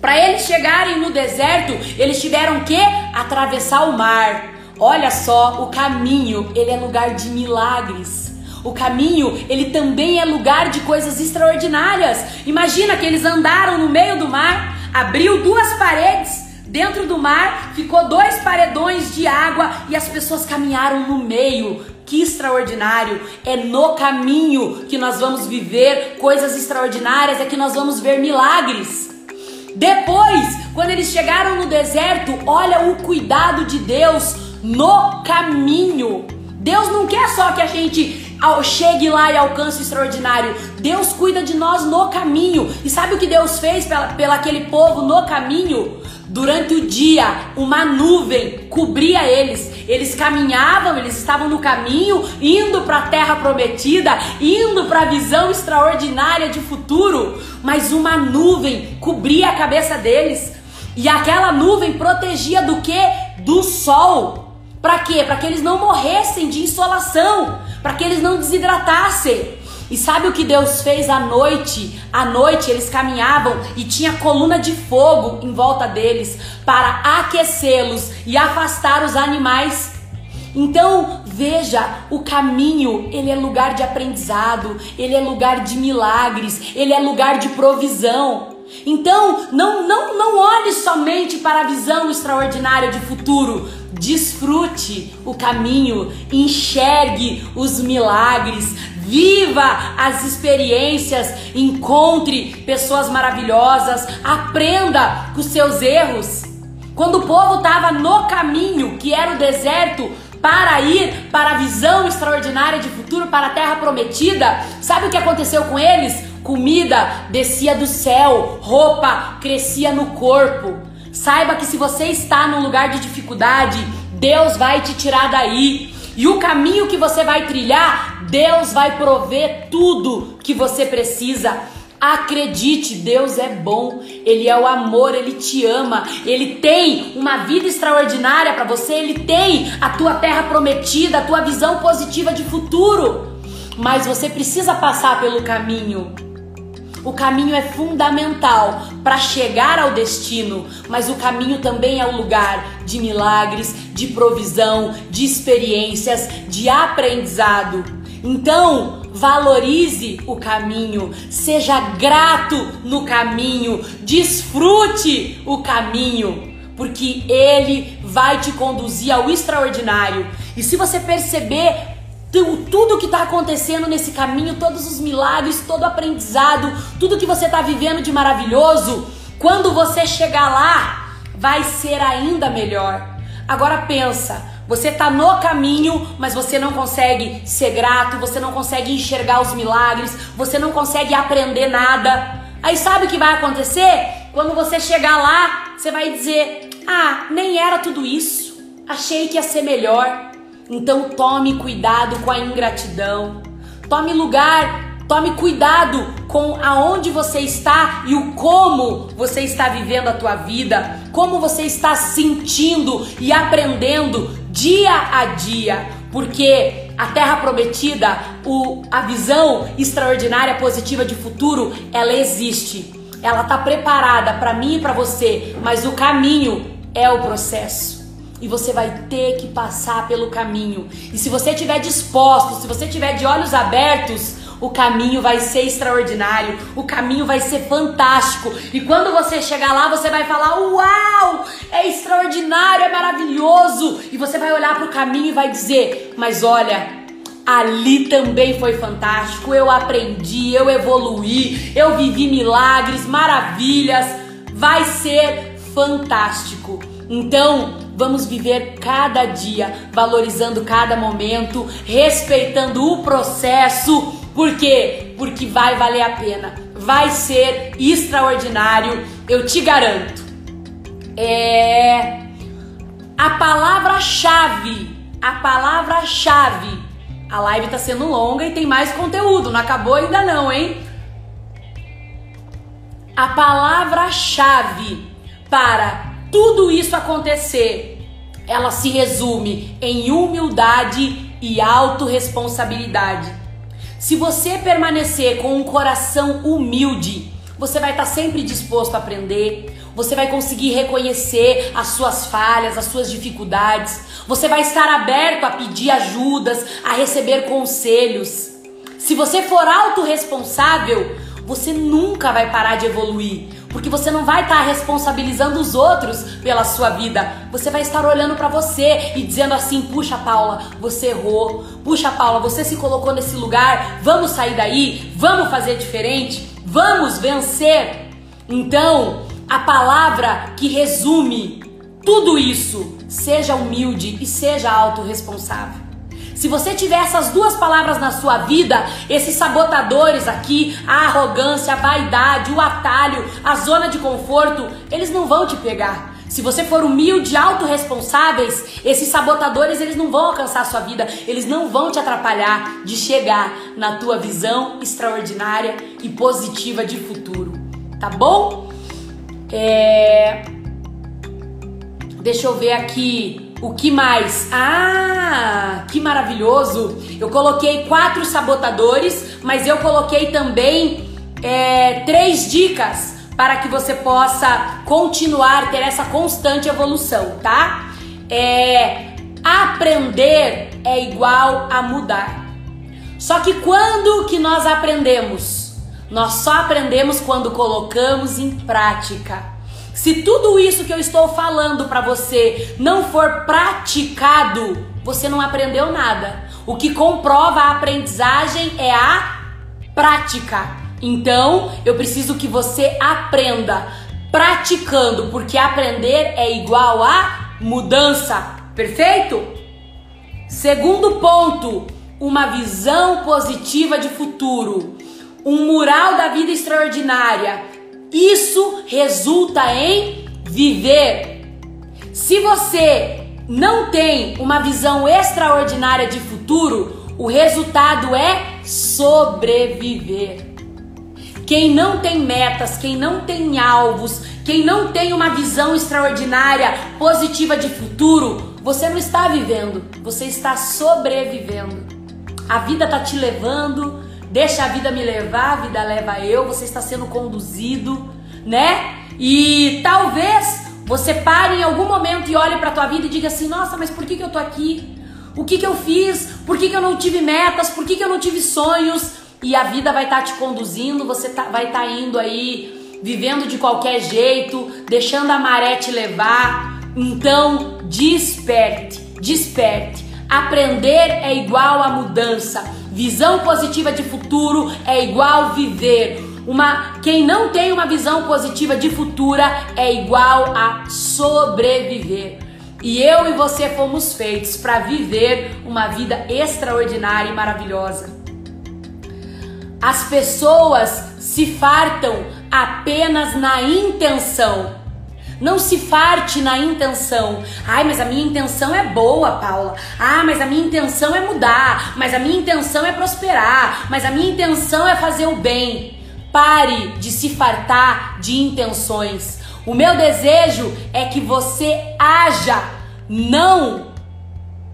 [SPEAKER 1] Para eles chegarem no deserto, eles tiveram que atravessar o mar. Olha só, o caminho, ele é lugar de milagres. O caminho, ele também é lugar de coisas extraordinárias. Imagina que eles andaram no meio do mar, abriu duas paredes dentro do mar, ficou dois paredões de água e as pessoas caminharam no meio. Que extraordinário! É no caminho que nós vamos viver coisas extraordinárias, é que nós vamos ver milagres. Depois, quando eles chegaram no deserto, olha o cuidado de Deus no caminho. Deus não quer só que a gente chegue lá e alcance o extraordinário. Deus cuida de nós no caminho. E sabe o que Deus fez pela, pela aquele povo no caminho? Durante o dia, uma nuvem cobria eles. Eles caminhavam, eles estavam no caminho, indo para a terra prometida, indo para a visão extraordinária de futuro. Mas uma nuvem cobria a cabeça deles. E aquela nuvem protegia do que? Do sol. Para quê? Para que eles não morressem de insolação, para que eles não desidratassem. E sabe o que Deus fez à noite? À noite eles caminhavam e tinha coluna de fogo em volta deles para aquecê-los e afastar os animais. Então, veja, o caminho, ele é lugar de aprendizado, ele é lugar de milagres, ele é lugar de provisão. Então, não não não olhe somente para a visão extraordinária de futuro, Desfrute o caminho, enxergue os milagres, viva as experiências, encontre pessoas maravilhosas, aprenda com seus erros. Quando o povo estava no caminho, que era o deserto, para ir para a visão extraordinária de futuro, para a terra prometida, sabe o que aconteceu com eles? Comida descia do céu, roupa crescia no corpo. Saiba que se você está num lugar de dificuldade, Deus vai te tirar daí. E o caminho que você vai trilhar, Deus vai prover tudo que você precisa. Acredite, Deus é bom, Ele é o amor, Ele te ama, Ele tem uma vida extraordinária para você, Ele tem a tua terra prometida, a tua visão positiva de futuro. Mas você precisa passar pelo caminho. O caminho é fundamental para chegar ao destino, mas o caminho também é o lugar de milagres, de provisão, de experiências, de aprendizado. Então, valorize o caminho, seja grato no caminho, desfrute o caminho, porque ele vai te conduzir ao extraordinário. E se você perceber tudo que está acontecendo nesse caminho, todos os milagres, todo o aprendizado, tudo que você está vivendo de maravilhoso, quando você chegar lá, vai ser ainda melhor. Agora pensa, você está no caminho, mas você não consegue ser grato, você não consegue enxergar os milagres, você não consegue aprender nada. Aí sabe o que vai acontecer? Quando você chegar lá, você vai dizer: "Ah, nem era tudo isso. Achei que ia ser melhor". Então tome cuidado com a ingratidão. Tome lugar, tome cuidado com aonde você está e o como você está vivendo a tua vida, como você está sentindo e aprendendo dia a dia, porque a terra prometida, o, a visão extraordinária positiva de futuro, ela existe. Ela está preparada para mim e para você, mas o caminho é o processo. e você vai ter que passar pelo caminho. E se você estiver disposto, se você estiver de olhos abertos, o caminho vai ser extraordinário, o caminho vai ser fantástico. E quando você chegar lá, você vai falar: Uau, é extraordinário, é maravilhoso. E você vai olhar para o caminho e vai dizer: Mas olha, Ali também foi fantástico. Eu aprendi, eu evoluí, eu vivi milagres, maravilhas. Vai ser fantástico. Então, vamos viver cada dia, valorizando cada momento, respeitando o processo. Por quê? Porque vai valer a pena. Vai ser extraordinário, eu te garanto. É a palavra-chave, a palavra-chave. A live tá sendo longa e tem mais conteúdo, não acabou ainda não, hein? A palavra-chave para tudo isso acontecer, ela se resume em humildade e autorresponsabilidade. Se você permanecer com um coração humilde, você vai estar sempre disposto a aprender, você vai conseguir reconhecer as suas falhas, as suas dificuldades, você vai estar aberto a pedir ajudas, a receber conselhos. Se você for autorresponsável, você nunca vai parar de evoluir, porque você não vai estar responsabilizando os outros pela sua vida. Você vai estar olhando para você e dizendo assim: "Puxa, Paula, você errou. Puxa, Paula, você se colocou nesse lugar. Vamos sair daí, vamos fazer diferente, vamos vencer". Então, a palavra que resume tudo isso, seja humilde e seja autorresponsável. Se você tiver essas duas palavras na sua vida, esses sabotadores aqui, a arrogância, a vaidade, o atalho, a zona de conforto, eles não vão te pegar. Se você for humilde, autorresponsáveis, esses sabotadores eles não vão alcançar a sua vida, eles não vão te atrapalhar de chegar na tua visão extraordinária e positiva de futuro, tá bom? É... Deixa eu ver aqui. O que mais? Ah, que maravilhoso! Eu coloquei quatro sabotadores, mas eu coloquei também é, três dicas para que você possa continuar, ter essa constante evolução, tá? É, aprender é igual a mudar. Só que quando que nós aprendemos? Nós só aprendemos quando colocamos em prática. Se tudo isso que eu estou falando para você não for praticado, você não aprendeu nada. O que comprova a aprendizagem é a prática. Então, eu preciso que você aprenda praticando, porque aprender é igual a mudança. Perfeito? Segundo ponto, uma visão positiva de futuro. Um mural da vida extraordinária isso resulta em viver. Se você não tem uma visão extraordinária de futuro, o resultado é sobreviver. Quem não tem metas, quem não tem alvos, quem não tem uma visão extraordinária, positiva de futuro, você não está vivendo, você está sobrevivendo. A vida tá te levando, Deixa a vida me levar, a vida leva eu, você está sendo conduzido, né? E talvez você pare em algum momento e olhe para tua vida e diga assim: "Nossa, mas por que que eu tô aqui? O que que eu fiz? Por que que eu não tive metas? Por que que eu não tive sonhos?" E a vida vai estar tá te conduzindo, você tá, vai estar tá indo aí vivendo de qualquer jeito, deixando a maré te levar. Então, desperte, desperte. Aprender é igual a mudança. Visão positiva de futuro é igual viver. Uma, quem não tem uma visão positiva de futura é igual a sobreviver. E eu e você fomos feitos para viver uma vida extraordinária e maravilhosa. As pessoas se fartam apenas na intenção não se farte na intenção. Ai, mas a minha intenção é boa, Paula. Ah, mas a minha intenção é mudar. Mas a minha intenção é prosperar. Mas a minha intenção é fazer o bem. Pare de se fartar de intenções. O meu desejo é que você haja, não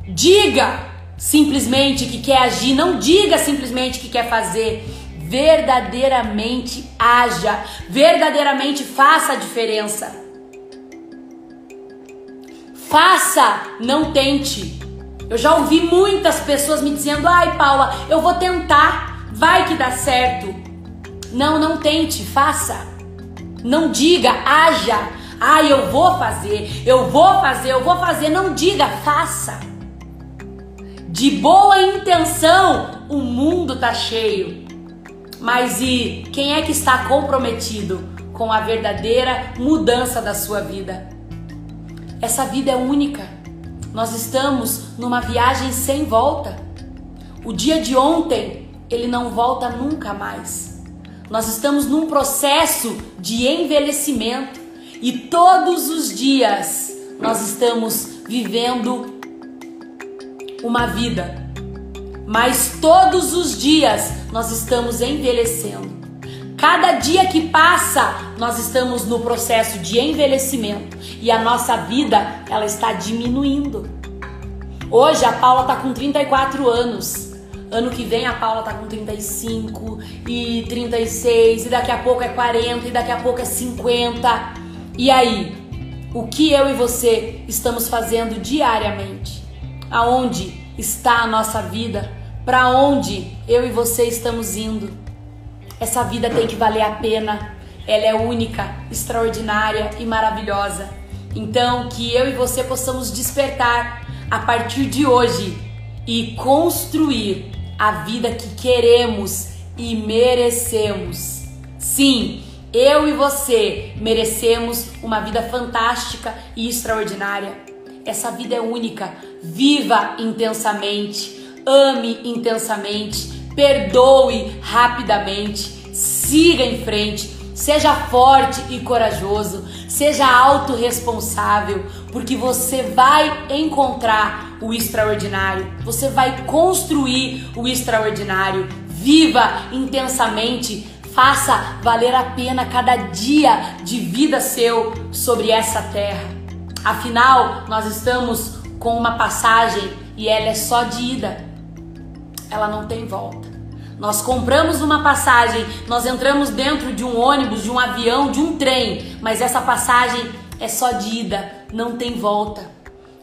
[SPEAKER 1] diga simplesmente que quer agir, não diga simplesmente que quer fazer. Verdadeiramente haja, verdadeiramente faça a diferença. Faça, não tente. Eu já ouvi muitas pessoas me dizendo: "Ai, Paula, eu vou tentar, vai que dá certo". Não, não tente, faça. Não diga, haja. Ai, eu vou fazer, eu vou fazer, eu vou fazer. Não diga, faça. De boa intenção, o mundo tá cheio. Mas e quem é que está comprometido com a verdadeira mudança da sua vida? Essa vida é única. Nós estamos numa viagem sem volta. O dia de ontem, ele não volta nunca mais. Nós estamos num processo de envelhecimento e todos os dias nós estamos vivendo uma vida. Mas todos os dias nós estamos envelhecendo. Cada dia que passa, nós estamos no processo de envelhecimento e a nossa vida ela está diminuindo. Hoje a Paula está com 34 anos. Ano que vem a Paula tá com 35 e 36 e daqui a pouco é 40 e daqui a pouco é 50. E aí, o que eu e você estamos fazendo diariamente? Aonde está a nossa vida? Para onde eu e você estamos indo? Essa vida tem que valer a pena. Ela é única, extraordinária e maravilhosa. Então, que eu e você possamos despertar a partir de hoje e construir a vida que queremos e merecemos. Sim, eu e você merecemos uma vida fantástica e extraordinária. Essa vida é única. Viva intensamente, ame intensamente, perdoe rapidamente, siga em frente, seja forte e corajoso, seja autorresponsável, porque você vai encontrar o extraordinário, você vai construir o extraordinário. Viva intensamente, faça valer a pena cada dia de vida seu sobre essa terra. Afinal, nós estamos com uma passagem e ela é só de ida, ela não tem volta. Nós compramos uma passagem, nós entramos dentro de um ônibus, de um avião, de um trem, mas essa passagem é só de ida, não tem volta.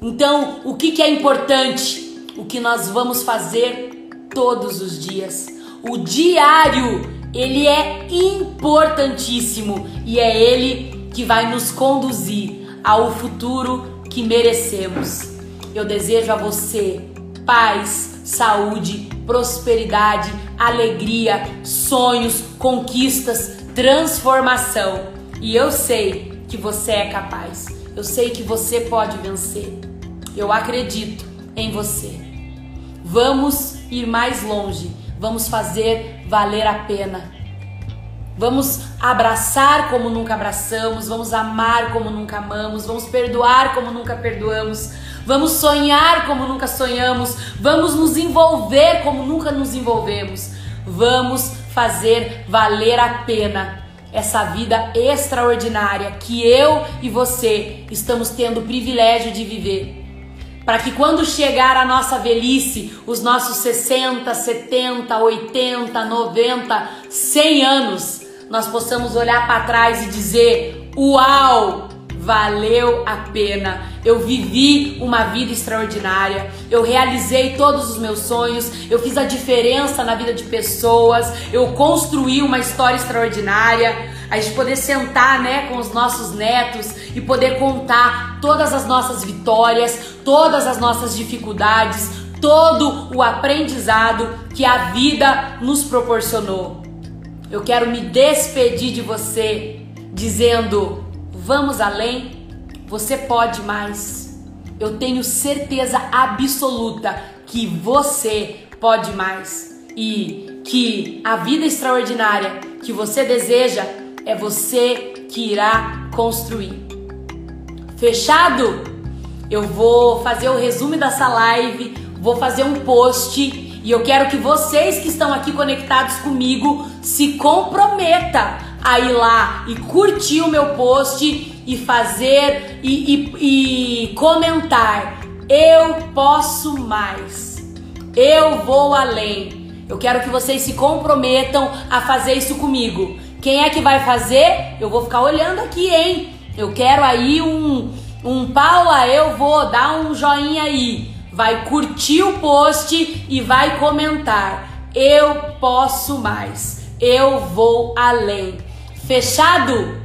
[SPEAKER 1] Então, o que, que é importante? O que nós vamos fazer todos os dias. O diário, ele é importantíssimo e é ele que vai nos conduzir ao futuro que merecemos. Eu desejo a você paz, saúde, prosperidade, alegria, sonhos, conquistas, transformação. E eu sei que você é capaz. Eu sei que você pode vencer. Eu acredito em você. Vamos ir mais longe. Vamos fazer valer a pena. Vamos abraçar como nunca abraçamos, vamos amar como nunca amamos, vamos perdoar como nunca perdoamos, vamos sonhar como nunca sonhamos, vamos nos envolver como nunca nos envolvemos. Vamos fazer valer a pena essa vida extraordinária que eu e você estamos tendo o privilégio de viver. Para que quando chegar a nossa velhice, os nossos 60, 70, 80, 90, 100 anos, nós possamos olhar para trás e dizer: Uau! Valeu a pena. Eu vivi uma vida extraordinária. Eu realizei todos os meus sonhos. Eu fiz a diferença na vida de pessoas. Eu construí uma história extraordinária. A gente poder sentar, né, com os nossos netos e poder contar todas as nossas vitórias, todas as nossas dificuldades, todo o aprendizado que a vida nos proporcionou. Eu quero me despedir de você dizendo Vamos além? Você pode mais. Eu tenho certeza absoluta que você pode mais e que a vida extraordinária que você deseja é você que irá construir. Fechado? Eu vou fazer o resumo dessa live, vou fazer um post e eu quero que vocês que estão aqui conectados comigo se comprometa a ir lá e curtir o meu post e fazer e, e, e comentar. Eu posso mais. Eu vou além. Eu quero que vocês se comprometam a fazer isso comigo. Quem é que vai fazer? Eu vou ficar olhando aqui, hein? Eu quero aí um Um Paula, eu vou dar um joinha aí. Vai curtir o post e vai comentar. Eu posso mais. Eu vou além. Fechado?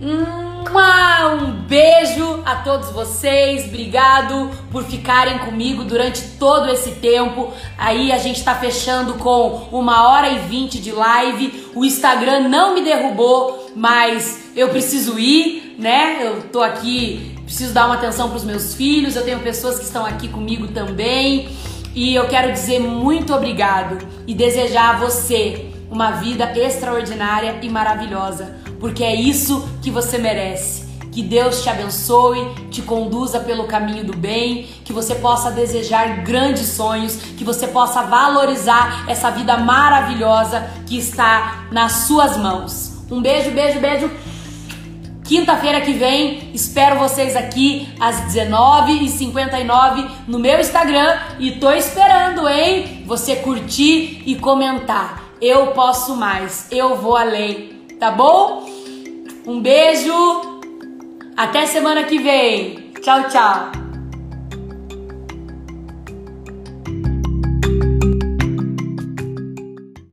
[SPEAKER 1] Um beijo a todos vocês, obrigado por ficarem comigo durante todo esse tempo. Aí a gente tá fechando com uma hora e vinte de live. O Instagram não me derrubou, mas eu preciso ir, né? Eu tô aqui, preciso dar uma atenção para os meus filhos. Eu tenho pessoas que estão aqui comigo também. E eu quero dizer muito obrigado e desejar a você uma vida extraordinária e maravilhosa porque é isso que você merece. Que Deus te abençoe, te conduza pelo caminho do bem, que você possa desejar grandes sonhos, que você possa valorizar essa vida maravilhosa que está nas suas mãos. Um beijo, beijo, beijo. Quinta-feira que vem, espero vocês aqui às 19h59 no meu Instagram e tô esperando, hein? Você curtir e comentar. Eu posso mais, eu vou além, tá bom? Um beijo. Até semana que vem. Tchau, tchau.